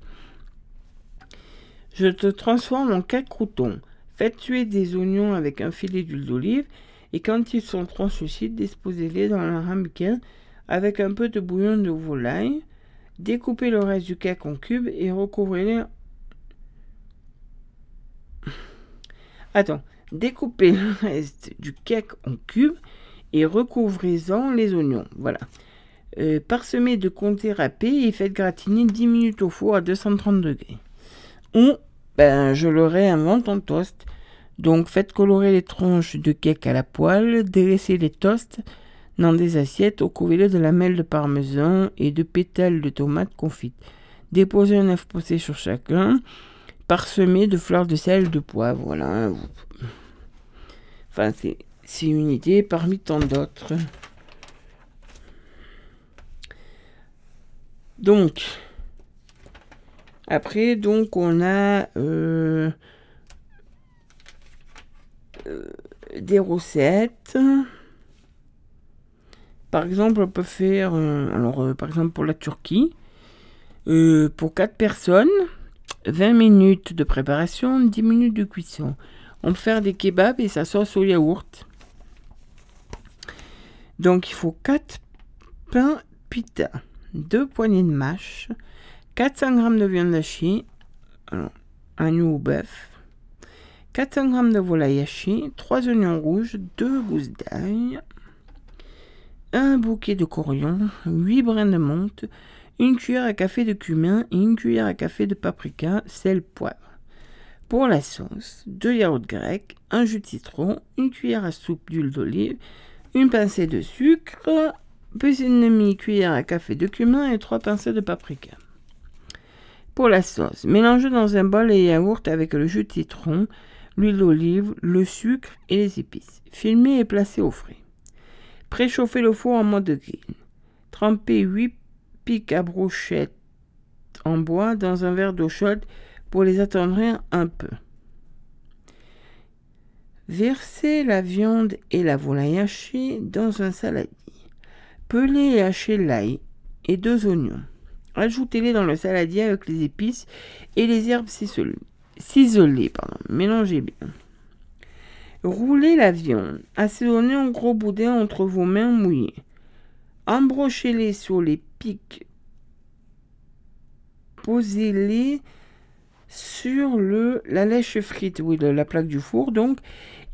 Je te transforme en cake crouton. Faites tuer des oignons avec un filet d'huile d'olive et quand ils sont translucides, disposez-les dans un ramequin avec un peu de bouillon de volaille. Découpez le reste du cake en cubes et recouvrez-les. Attends, découpez le reste du cake en cubes et recouvrez-en les oignons. Voilà. Euh, parsemez de comté râpé et faites gratiner 10 minutes au four à 230 degrés. Ou, ben, je le réinvente en toast. Donc faites colorer les tranches de cake à la poêle, délaissez les toasts dans des assiettes, recouvrez-les de lamelles de parmesan et de pétales de tomates confites. Déposez un œuf posé sur chacun, parsemez de fleurs de sel, de poivre. Voilà. Enfin, c'est c'est une idée parmi tant d'autres. Donc, après, donc, on a euh, euh, des recettes. Par exemple, on peut faire, euh, alors, par exemple, pour la Turquie, pour 4 personnes, 20 minutes de préparation, 10 minutes de cuisson. On peut faire des kebabs et ça sauce au yaourt. Donc il faut 4 pains pita, 2 poignées de mâche, 400 g de viande hachée, agneau ou bœuf, 400 g de volaille hachée, 3 oignons rouges, 2 gousses d'ail, un bouquet de coriandre, 8 brins de menthe, une cuillère à café de cumin et une cuillère à café de paprika, sel, poivre. Pour la sauce, 2 yaourts grecs, un jus de citron, une cuillère à soupe d'huile d'olive, une pincée de sucre, plus une demi-cuillère à café de cumin et trois pincées de paprika. Pour la sauce, mélangez dans un bol les yaourts avec le jus de citron, l'huile d'olive, le sucre et les épices. Filmez et placez au frais. Préchauffez le four en mode grill. Trempez 8 pics à brochette en bois dans un verre d'eau chaude pour les attendrir un peu. Versez la viande et la volaille hachée dans un saladier. Pelez et hachez l'ail et deux oignons. Ajoutez-les dans le saladier avec les épices et les herbes ciselées. Mélangez bien. Roulez la viande. Assaisonnez en gros boudin entre vos mains mouillées. Embrochez-les sur les pics. Posez-les sur le, la lèche frite, oui, la plaque du four donc,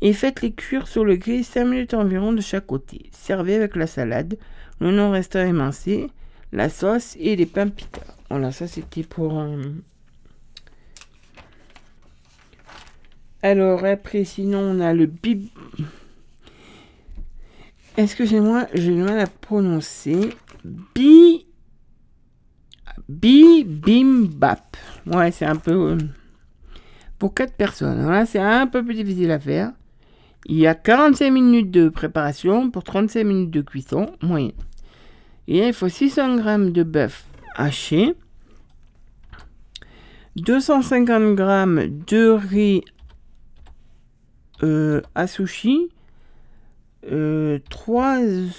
et faites-les cuire sur le grill 5 minutes environ de chaque côté. Servez avec la salade, le non restant émincé, la sauce et les pains pita. Voilà, ça c'était pour... Euh, Alors après, sinon on a le bib... Excusez-moi, j'ai du mal à prononcer. Bi... Bibimbap. Ouais, c'est un peu... Euh, pour 4 personnes. Là, c'est un peu plus difficile à faire. Il y a 45 minutes de préparation pour 35 minutes de cuisson moyenne. Et il faut 600 g de bœuf haché, 250 g de riz à sushi, 3 euh,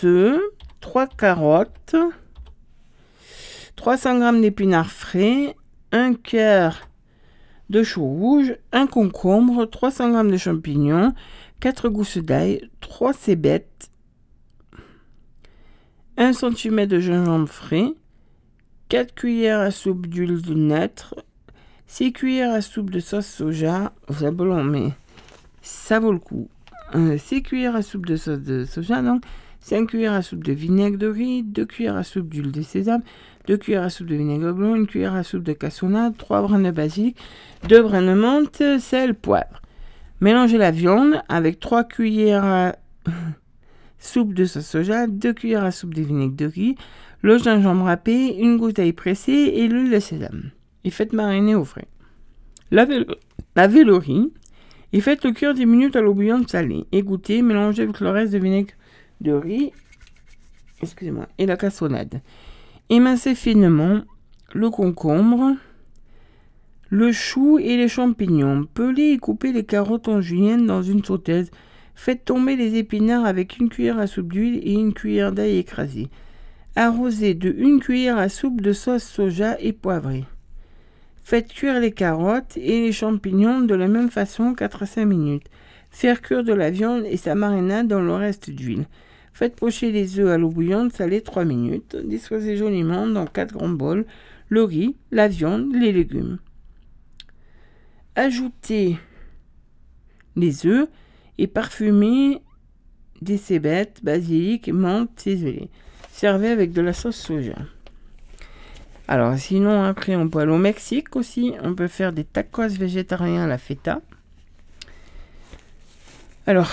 œufs, 3 carottes, 300 g d'épinards frais, 1 quart de chou rouge, 1 concombre, 300 g de champignons, 4 gousses d'ail, 3 cébettes, 1 cm de gingembre frais, 4 cuillères à soupe d'huile de nètre, 6 cuillères à soupe de sauce soja, bon, mais ça vaut le coup. 6 cuillères à soupe de sauce de soja, donc 5 cuillères à soupe de vinaigre de riz, 2 cuillères à soupe d'huile de sésame, 2 cuillères à soupe de vinaigre blanc, 1 cuillère à soupe de cassonade, 3 brins de basilic, 2 brins de menthe, sel, poivre. Mélangez la viande avec 3 cuillères à soupe de sauce soja, 2 cuillères à soupe de vinaigre de riz, le gingembre râpé, une goutte d'ail pressée et l'huile de sésame. Et faites mariner au frais. Lavez le, lavez le riz Et faites-le cuire 10 minutes à l'eau bouillante salée. Égouttez, mélangez avec le reste de vinaigre de riz excusez-moi, et la cassonade. Émincez finement le concombre, le chou et les champignons. Pelez et coupez les carottes en julienne dans une sauteuse. Faites tomber les épinards avec une cuillère à soupe d'huile et une cuillère d'ail écrasé. Arrosez de une cuillère à soupe de sauce soja et poivrée. Faites cuire les carottes et les champignons de la même façon 4 à 5 minutes. Faire cuire de la viande et sa marinade dans le reste d'huile. Faites pocher les œufs à l'eau bouillante salée 3 minutes. Disposez joliment dans 4 grands bols le riz, la viande, les légumes. Ajoutez les œufs et parfumez des cébettes, basilic, menthe, ciselée. Servez avec de la sauce soja. Alors, sinon, après, on peut aller au Mexique aussi. On peut faire des tacos végétariens à la feta. Alors,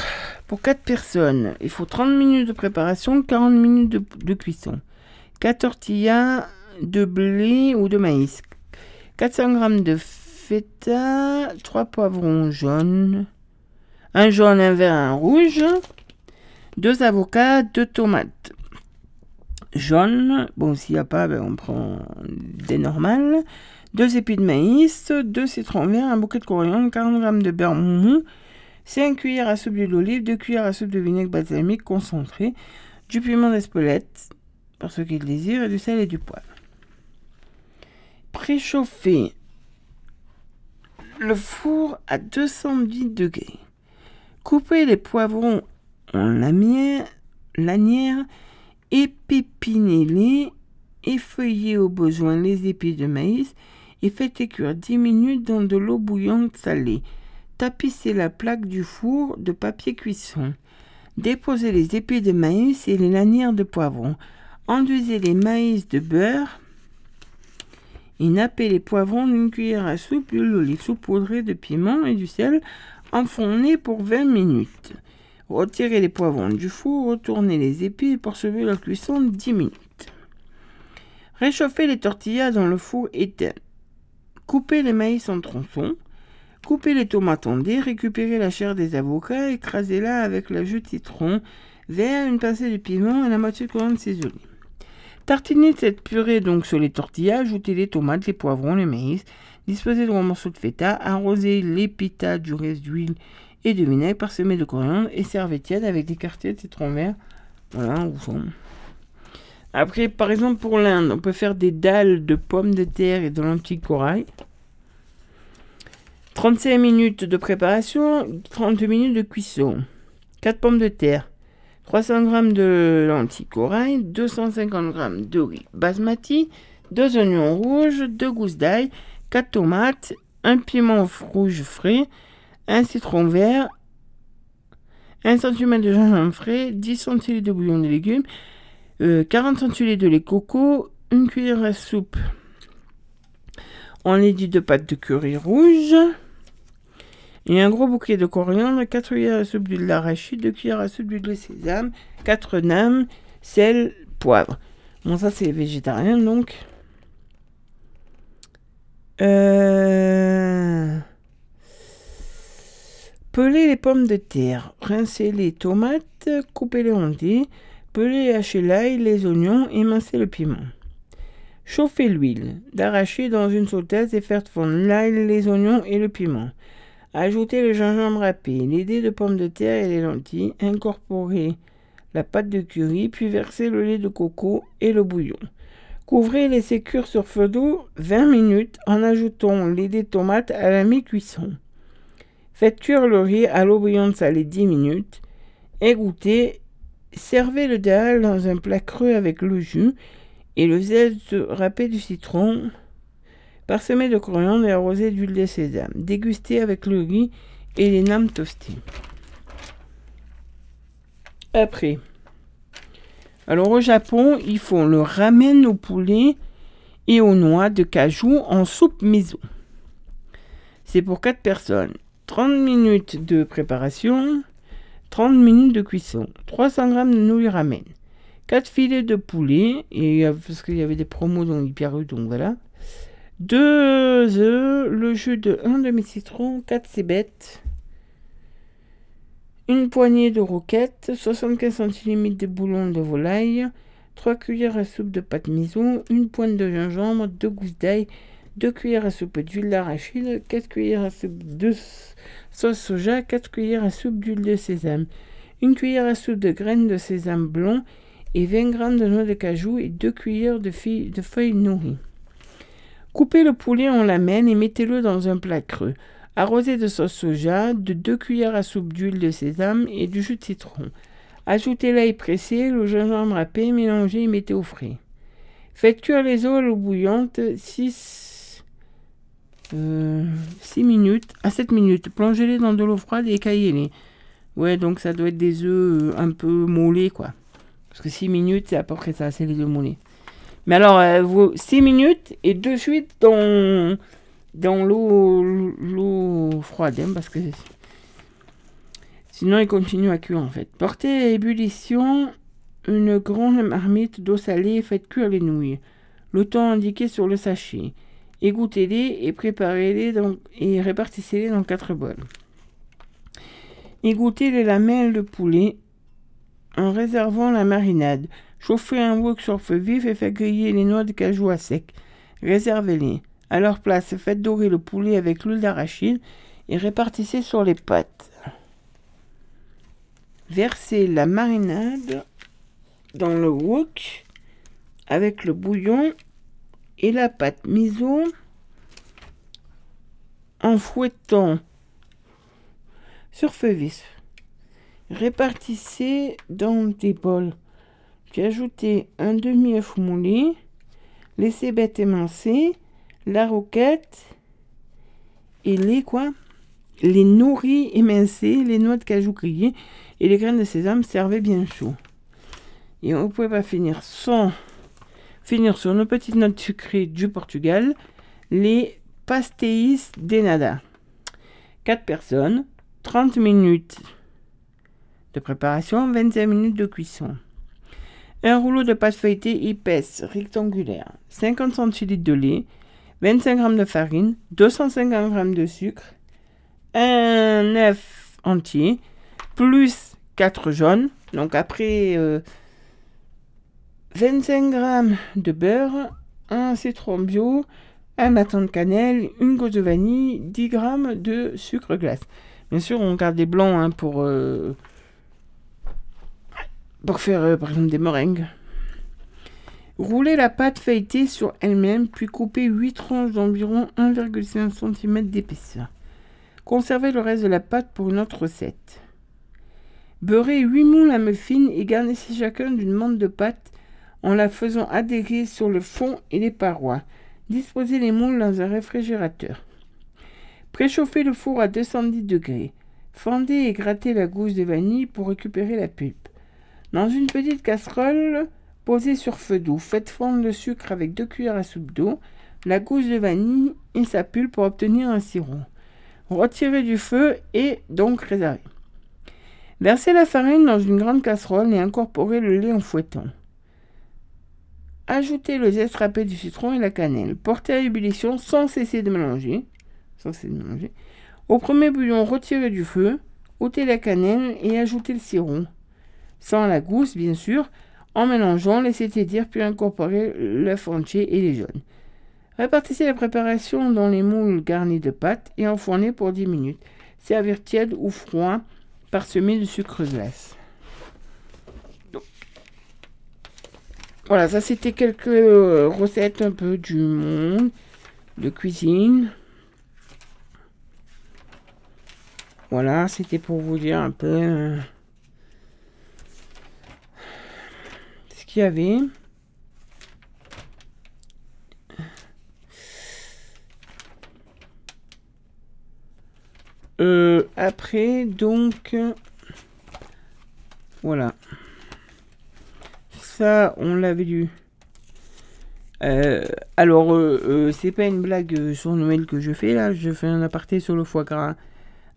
pour 4 personnes, il faut 30 minutes de préparation, 40 minutes de, cuisson. 4 tortillas de blé ou de maïs. 400 g de feta, 3 poivrons jaunes, un jaune, un vert, un rouge, 2 avocats, 2 tomates jaunes. Bon, s'il n'y a pas, ben, on prend des normales. 2 épis de maïs, 2 citrons verts, un bouquet de coriandre, 40 g de beurre mou, 5 cuillères à soupe d'huile d'olive, 2 cuillères à soupe de vinaigre balsamique concentré, du piment d'Espelette, pour ceux qui le désirent, et du sel et du poivre. Préchauffer le four à 210 degrés. Coupez les poivrons en lanières, lanières épépinez-les, effeuillez au besoin les épis de maïs et faites cuire 10 minutes dans de l'eau bouillante salée. Tapissez la plaque du four de papier cuisson. Déposez les épis de maïs et les lanières de poivrons. Enduisez les maïs de beurre et nappez les poivrons d'une cuillère à soupe d'huile d'olive saupoudrée de piment et du sel. Enfournez pour 20 minutes. Retirez les poivrons du four, retournez les épis et poursuivez la cuisson 10 minutes. Réchauffez les tortillas dans le four éteint. Coupez les maïs en tronçons. Coupez les tomates en dés, récupérez la chair des avocats, écrasez-la avec la jus de citron, vert, une pincée de piment et la moitié de coriandre ciselée. Tartinez cette purée donc sur les tortillas, ajoutez les tomates, les poivrons, les maïs, disposez de gros morceaux de feta, arrosez les du reste d'huile et de vinaigre parsemé de coriandre et servez tiède avec des quartiers de citron vert. Voilà, ou. Après, par exemple, pour l'Inde, on peut faire des dalles de pommes de terre et de lentilles corail. 35 minutes de préparation, 30 minutes de cuisson. 4 pommes de terre, 300 g de lentilles corail, 250 g de riz basmati, 2 oignons rouges, 2 gousses d'ail, 4 tomates, un piment rouge frais, un citron vert, 1 cm de gingembre frais, 10 centilitres de bouillon de légumes, 40 centilitres de lait coco, une cuillère à soupe en dit de pâte de curry rouge, et un gros bouquet de coriandre, 4 cuillères à soupe d'huile d'arachide, 2 cuillères à soupe d'huile de sésame, 4 names, sel, poivre. Bon, ça c'est végétarien donc. Euh... Pelez les pommes de terre, rincez les tomates, coupez-les en dés, pelez et hachez l'ail, les oignons, émincez le piment. Chauffez l'huile d'arachide dans une sauteuse et faites fondre l'ail, les oignons et le piment. Ajoutez le gingembre râpé, les dés de pommes de terre et les lentilles. Incorporez la pâte de curry, puis versez le lait de coco et le bouillon. Couvrez et laissez sur feu d'eau 20 minutes en ajoutant les dés de tomates à la mi-cuisson. Faites cuire le riz à l'eau bouillante salée 10 minutes. Égouttez. Servez le dalle dans un plat creux avec le jus et le zeste râpé du citron parsemé de coriandre et arrosé d'huile de sésame. Dégustez avec le riz et les names toastées. Après, alors au Japon, ils font le ramen au poulet et aux noix de cajou en soupe miso. C'est pour 4 personnes. 30 minutes de préparation, 30 minutes de cuisson, 300 g de nouilles ramen, 4 filets de poulet, et, parce qu'il y avait des promos dans l'hyper donc voilà, 2 œufs, le jus de 1 demi-citron, 4 cébettes, une poignée de roquettes, 75 cm de bouillon de volaille, 3 cuillères à soupe de pâte miso, une pointe de gingembre, 2 gousses d'ail, 2 cuillères à soupe d'huile d'arachide, 4 cuillères à soupe de sauce soja, 4 cuillères à soupe d'huile de sésame, une cuillère à soupe de graines de sésame blond et 20 g de noix de cajou et 2 cuillères de, feuilles nourries. Coupez le poulet en lamelles et mettez-le dans un plat creux. Arrosez de sauce soja, de 2 cuillères à soupe d'huile de sésame et du jus de citron. Ajoutez l'ail pressé, le gingembre râpé, mélangez et mettez au frais. Faites cuire les œufs à l'eau bouillante 6, euh, minutes à 7 minutes. Plongez-les dans de l'eau froide et écaillez-les. Ouais, donc ça doit être des œufs euh, un peu mollets, quoi. Parce que 6 minutes, c'est à peu près ça, c'est les œufs mollets. Mais alors, euh, vous, 6 minutes et de suite dans, dans l'eau froide, hein, parce que sinon il continue à cuire en fait. Portez à ébullition une grande marmite d'eau salée et faites cuire les nouilles. Le temps indiqué sur le sachet. Égouttez-les et préparez-les et répartissez-les dans quatre bols. Égouttez les lamelles de poulet en réservant la marinade. Chauffez un wok sur feu vif et faites griller les noix de cajou à sec. Réservez-les. À leur place, faites dorer le poulet avec l'huile d'arachide et répartissez sur les pâtes. Versez la marinade dans le wok avec le bouillon et la pâte miso en fouettant sur feu vif. Répartissez dans des bols. Puis ajoutez un demi-œuf moulé, laissez bête émincer, la roquette et les quoi? Les nourris émincés, les noix de cajou grillées et les graines de sésame servez bien chaud. Et on ne pouvait pas finir sans finir sur nos petites notes sucrées du Portugal, les pastéis de nada. 4 personnes, 30 minutes de préparation, 25 minutes de cuisson. Un rouleau de pâte feuilletée épaisse, rectangulaire, 50 centilitres de lait, 25 g de farine, 250 g de sucre, un œuf entier, plus 4 jaunes. Donc après, 25 euh, g de beurre, un citron bio, un bâton de cannelle, une goutte de vanille, 10 g de sucre glace. Bien sûr, on garde des blancs hein, pour, euh, pour faire, euh, par exemple, des meringues. Roulez la pâte feuilletée sur elle-même, puis coupez 8 tranches d'environ 1,5 cm d'épaisseur. Conservez le reste de la pâte pour une autre recette. Beurrez 8 moules à muffins et garnissez chacun d'une menthe de pâte en la faisant adhérer sur le fond et les parois. Disposez les moules dans un réfrigérateur. Préchauffez le four à 210 degrés. Fendez et grattez la gousse de vanille pour récupérer la pulpe. Dans une petite casserole, posez sur feu doux. Faites fondre le sucre avec 2 cuillères à soupe d'eau, la gousse de vanille et sa pulpe pour obtenir un sirop. Retirez du feu et donc réservez. Versez la farine dans une grande casserole et incorporez le lait en fouettant. Ajoutez le zeste râpé du citron et la cannelle. Portez à ébullition sans cesser de mélanger. Au premier bouillon, retirez du feu, ôtez la cannelle et ajoutez le sirop. Sans la gousse, bien sûr. En mélangeant, laissez tiédir puis incorporez l'œuf entier et les jaunes. Répartissez la préparation dans les moules garnis de pâte et enfournez pour 10 minutes. Servir tiède ou froid, parsemé de sucre glace. Voilà, ça c'était quelques euh, recettes un peu du monde de cuisine. Voilà, c'était pour vous dire un peu euh, ce qu'il y avait. Euh, après, donc, voilà. On l'avait lu. Euh, alors, c'est pas une blague sur Noël que je fais là. Je fais un aparté sur le foie gras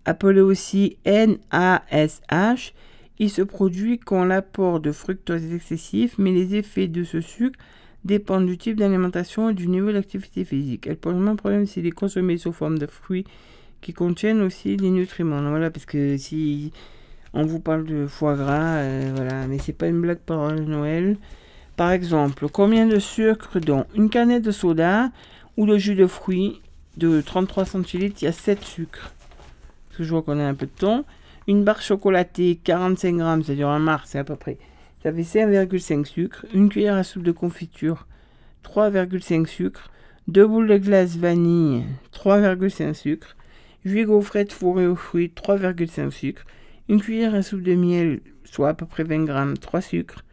appelé aussi NASH. Il se produit quand l'apport de fructose est excessif, mais les effets de ce sucre dépendent du type d'alimentation et du niveau d'activité physique. Elle pose un problème s'il est consommé sous forme de fruits qui contiennent aussi les nutriments. Voilà, parce que si On vous parle de foie gras, euh, voilà, mais c'est pas une blague par Noël. Par exemple, combien de sucre dans une canette de soda ou de jus de fruits de 33 centilitres, il y a 7 sucres? Parce que je vois qu'on a un peu de temps. Une barre chocolatée, 45 grammes, c'est-à-dire un mars, c'est à peu près. Ça fait 5,5 sucre. Une cuillère à soupe de confiture, 3,5 sucre. Deux boules de glace vanille, 3,5 sucre. 8 gaufrettes fourrées aux fruits, 3,5 sucre. Une cuillère à soupe de miel, soit à peu près 20 grammes, 3 sucres.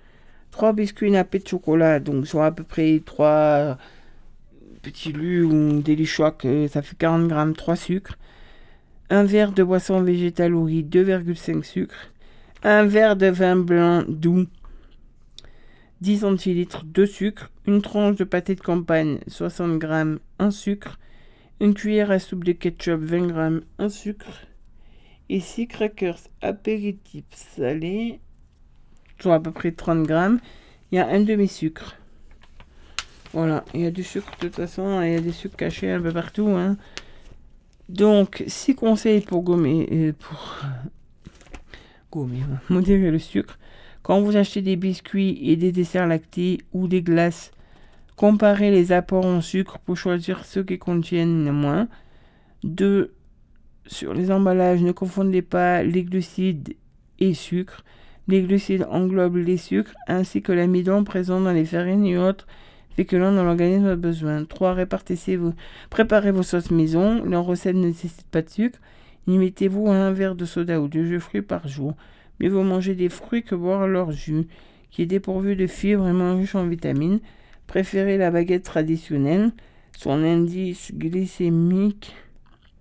3 biscuits nappés de chocolat, donc soit à peu près 3 petits lus ou des chocs, ça fait 40 grammes, 3 sucres. Un verre de boisson végétale au riz, 2,5 sucres. Un verre de vin blanc doux, 10 centilitres, 2 sucres. Une tranche de pâté de campagne, 60 grammes, 1 sucre. Une cuillère à soupe de ketchup, 20 grammes, 1 sucre. 6 crackers apéritifs salés, soit à peu près 30 grammes. Il y a un demi-sucre. Voilà, il y a du sucre de toute façon, il y a des sucres cachés un peu partout. Hein. Donc, 6 conseils pour gommer, euh, pour gommer, modérer le sucre. Quand vous achetez des biscuits et des desserts lactés ou des glaces, comparez les apports en sucre pour choisir ceux qui contiennent moins. 2. Sur les emballages, ne confondez pas les glucides et sucre. Les glucides englobent les sucres ainsi que l'amidon présent dans les farines et autres féculents dont l'organisme a besoin. 3. Répartissez vos, préparez vos sauces maison. Leur recette ne nécessite pas de sucre. Limitez-vous à un verre de soda ou de jus de fruits par jour. Mieux vaut manger des fruits que boire leur jus, qui est dépourvu de fibres et moins riche en vitamines. Préférez la baguette traditionnelle. Son indice glycémique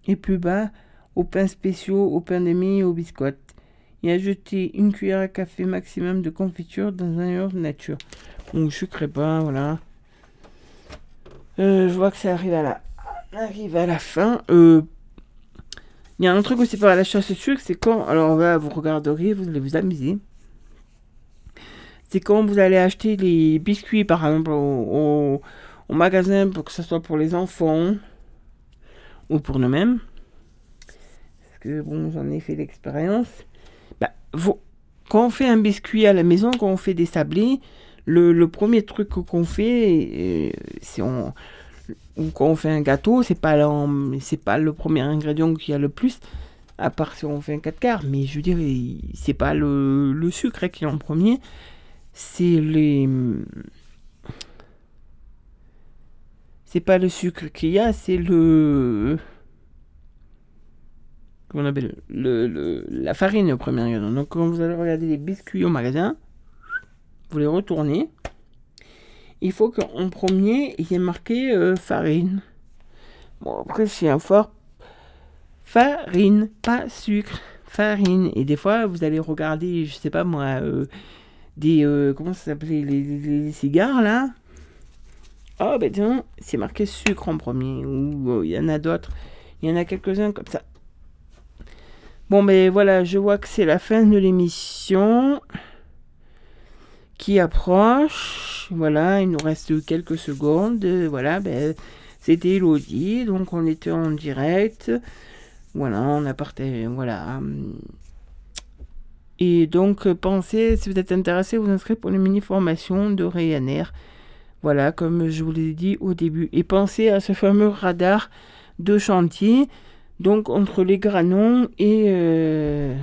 est plus bas aux pains spéciaux, aux pains de mie et aux biscottes et ajouter une cuillère à café maximum de confiture dans un yaourt nature. Ou sucré pas, voilà. Euh, je vois que ça arrive à la, arrive à la fin. Euh, il y a un truc aussi par la chasse sucre, c'est quand, alors là, vous regarderiez, vous allez vous amuser. C'est quand vous allez acheter les biscuits, par exemple, au, au magasin, pour que ce soit pour les enfants ou pour nous-mêmes. Bon, j'en ai fait l'expérience quand on fait un biscuit à la maison, quand on fait des sablés, le, premier truc qu'on fait, c'est on, quand on fait un gâteau, c'est pas c'est pas le premier ingrédient qui a le plus, à part si on fait un 4 quarts. Mais je veux dire, c'est pas le, le sucre qui est en premier, c'est les c'est pas le sucre qu'il y a, c'est le on appelle le, la farine au premier ingrédient. Donc quand vous allez regarder les biscuits au magasin, vous les retournez. Il faut qu'en premier, il y ait marqué euh, farine. Bon, après, c'est un fort farine, pas sucre, farine. Et des fois, vous allez regarder, je sais pas moi, euh, des. Euh, comment ça s'appelait les, cigares là Oh, ben tiens, c'est marqué sucre en premier. Ou il y en a d'autres. Il y en a quelques-uns comme ça. Bon, ben voilà, je vois que c'est la fin de l'émission qui approche. Voilà, il nous reste quelques secondes. Voilà, ben, c'était Elodie, donc on était en direct. Voilà, on a. Voilà. Et donc, pensez, si vous êtes intéressé, vous inscrivez pour les mini-formations de Ryanair. Voilà, comme je vous l'ai dit au début. Et pensez à ce fameux radar de chantier donc entre les Granons et, euh,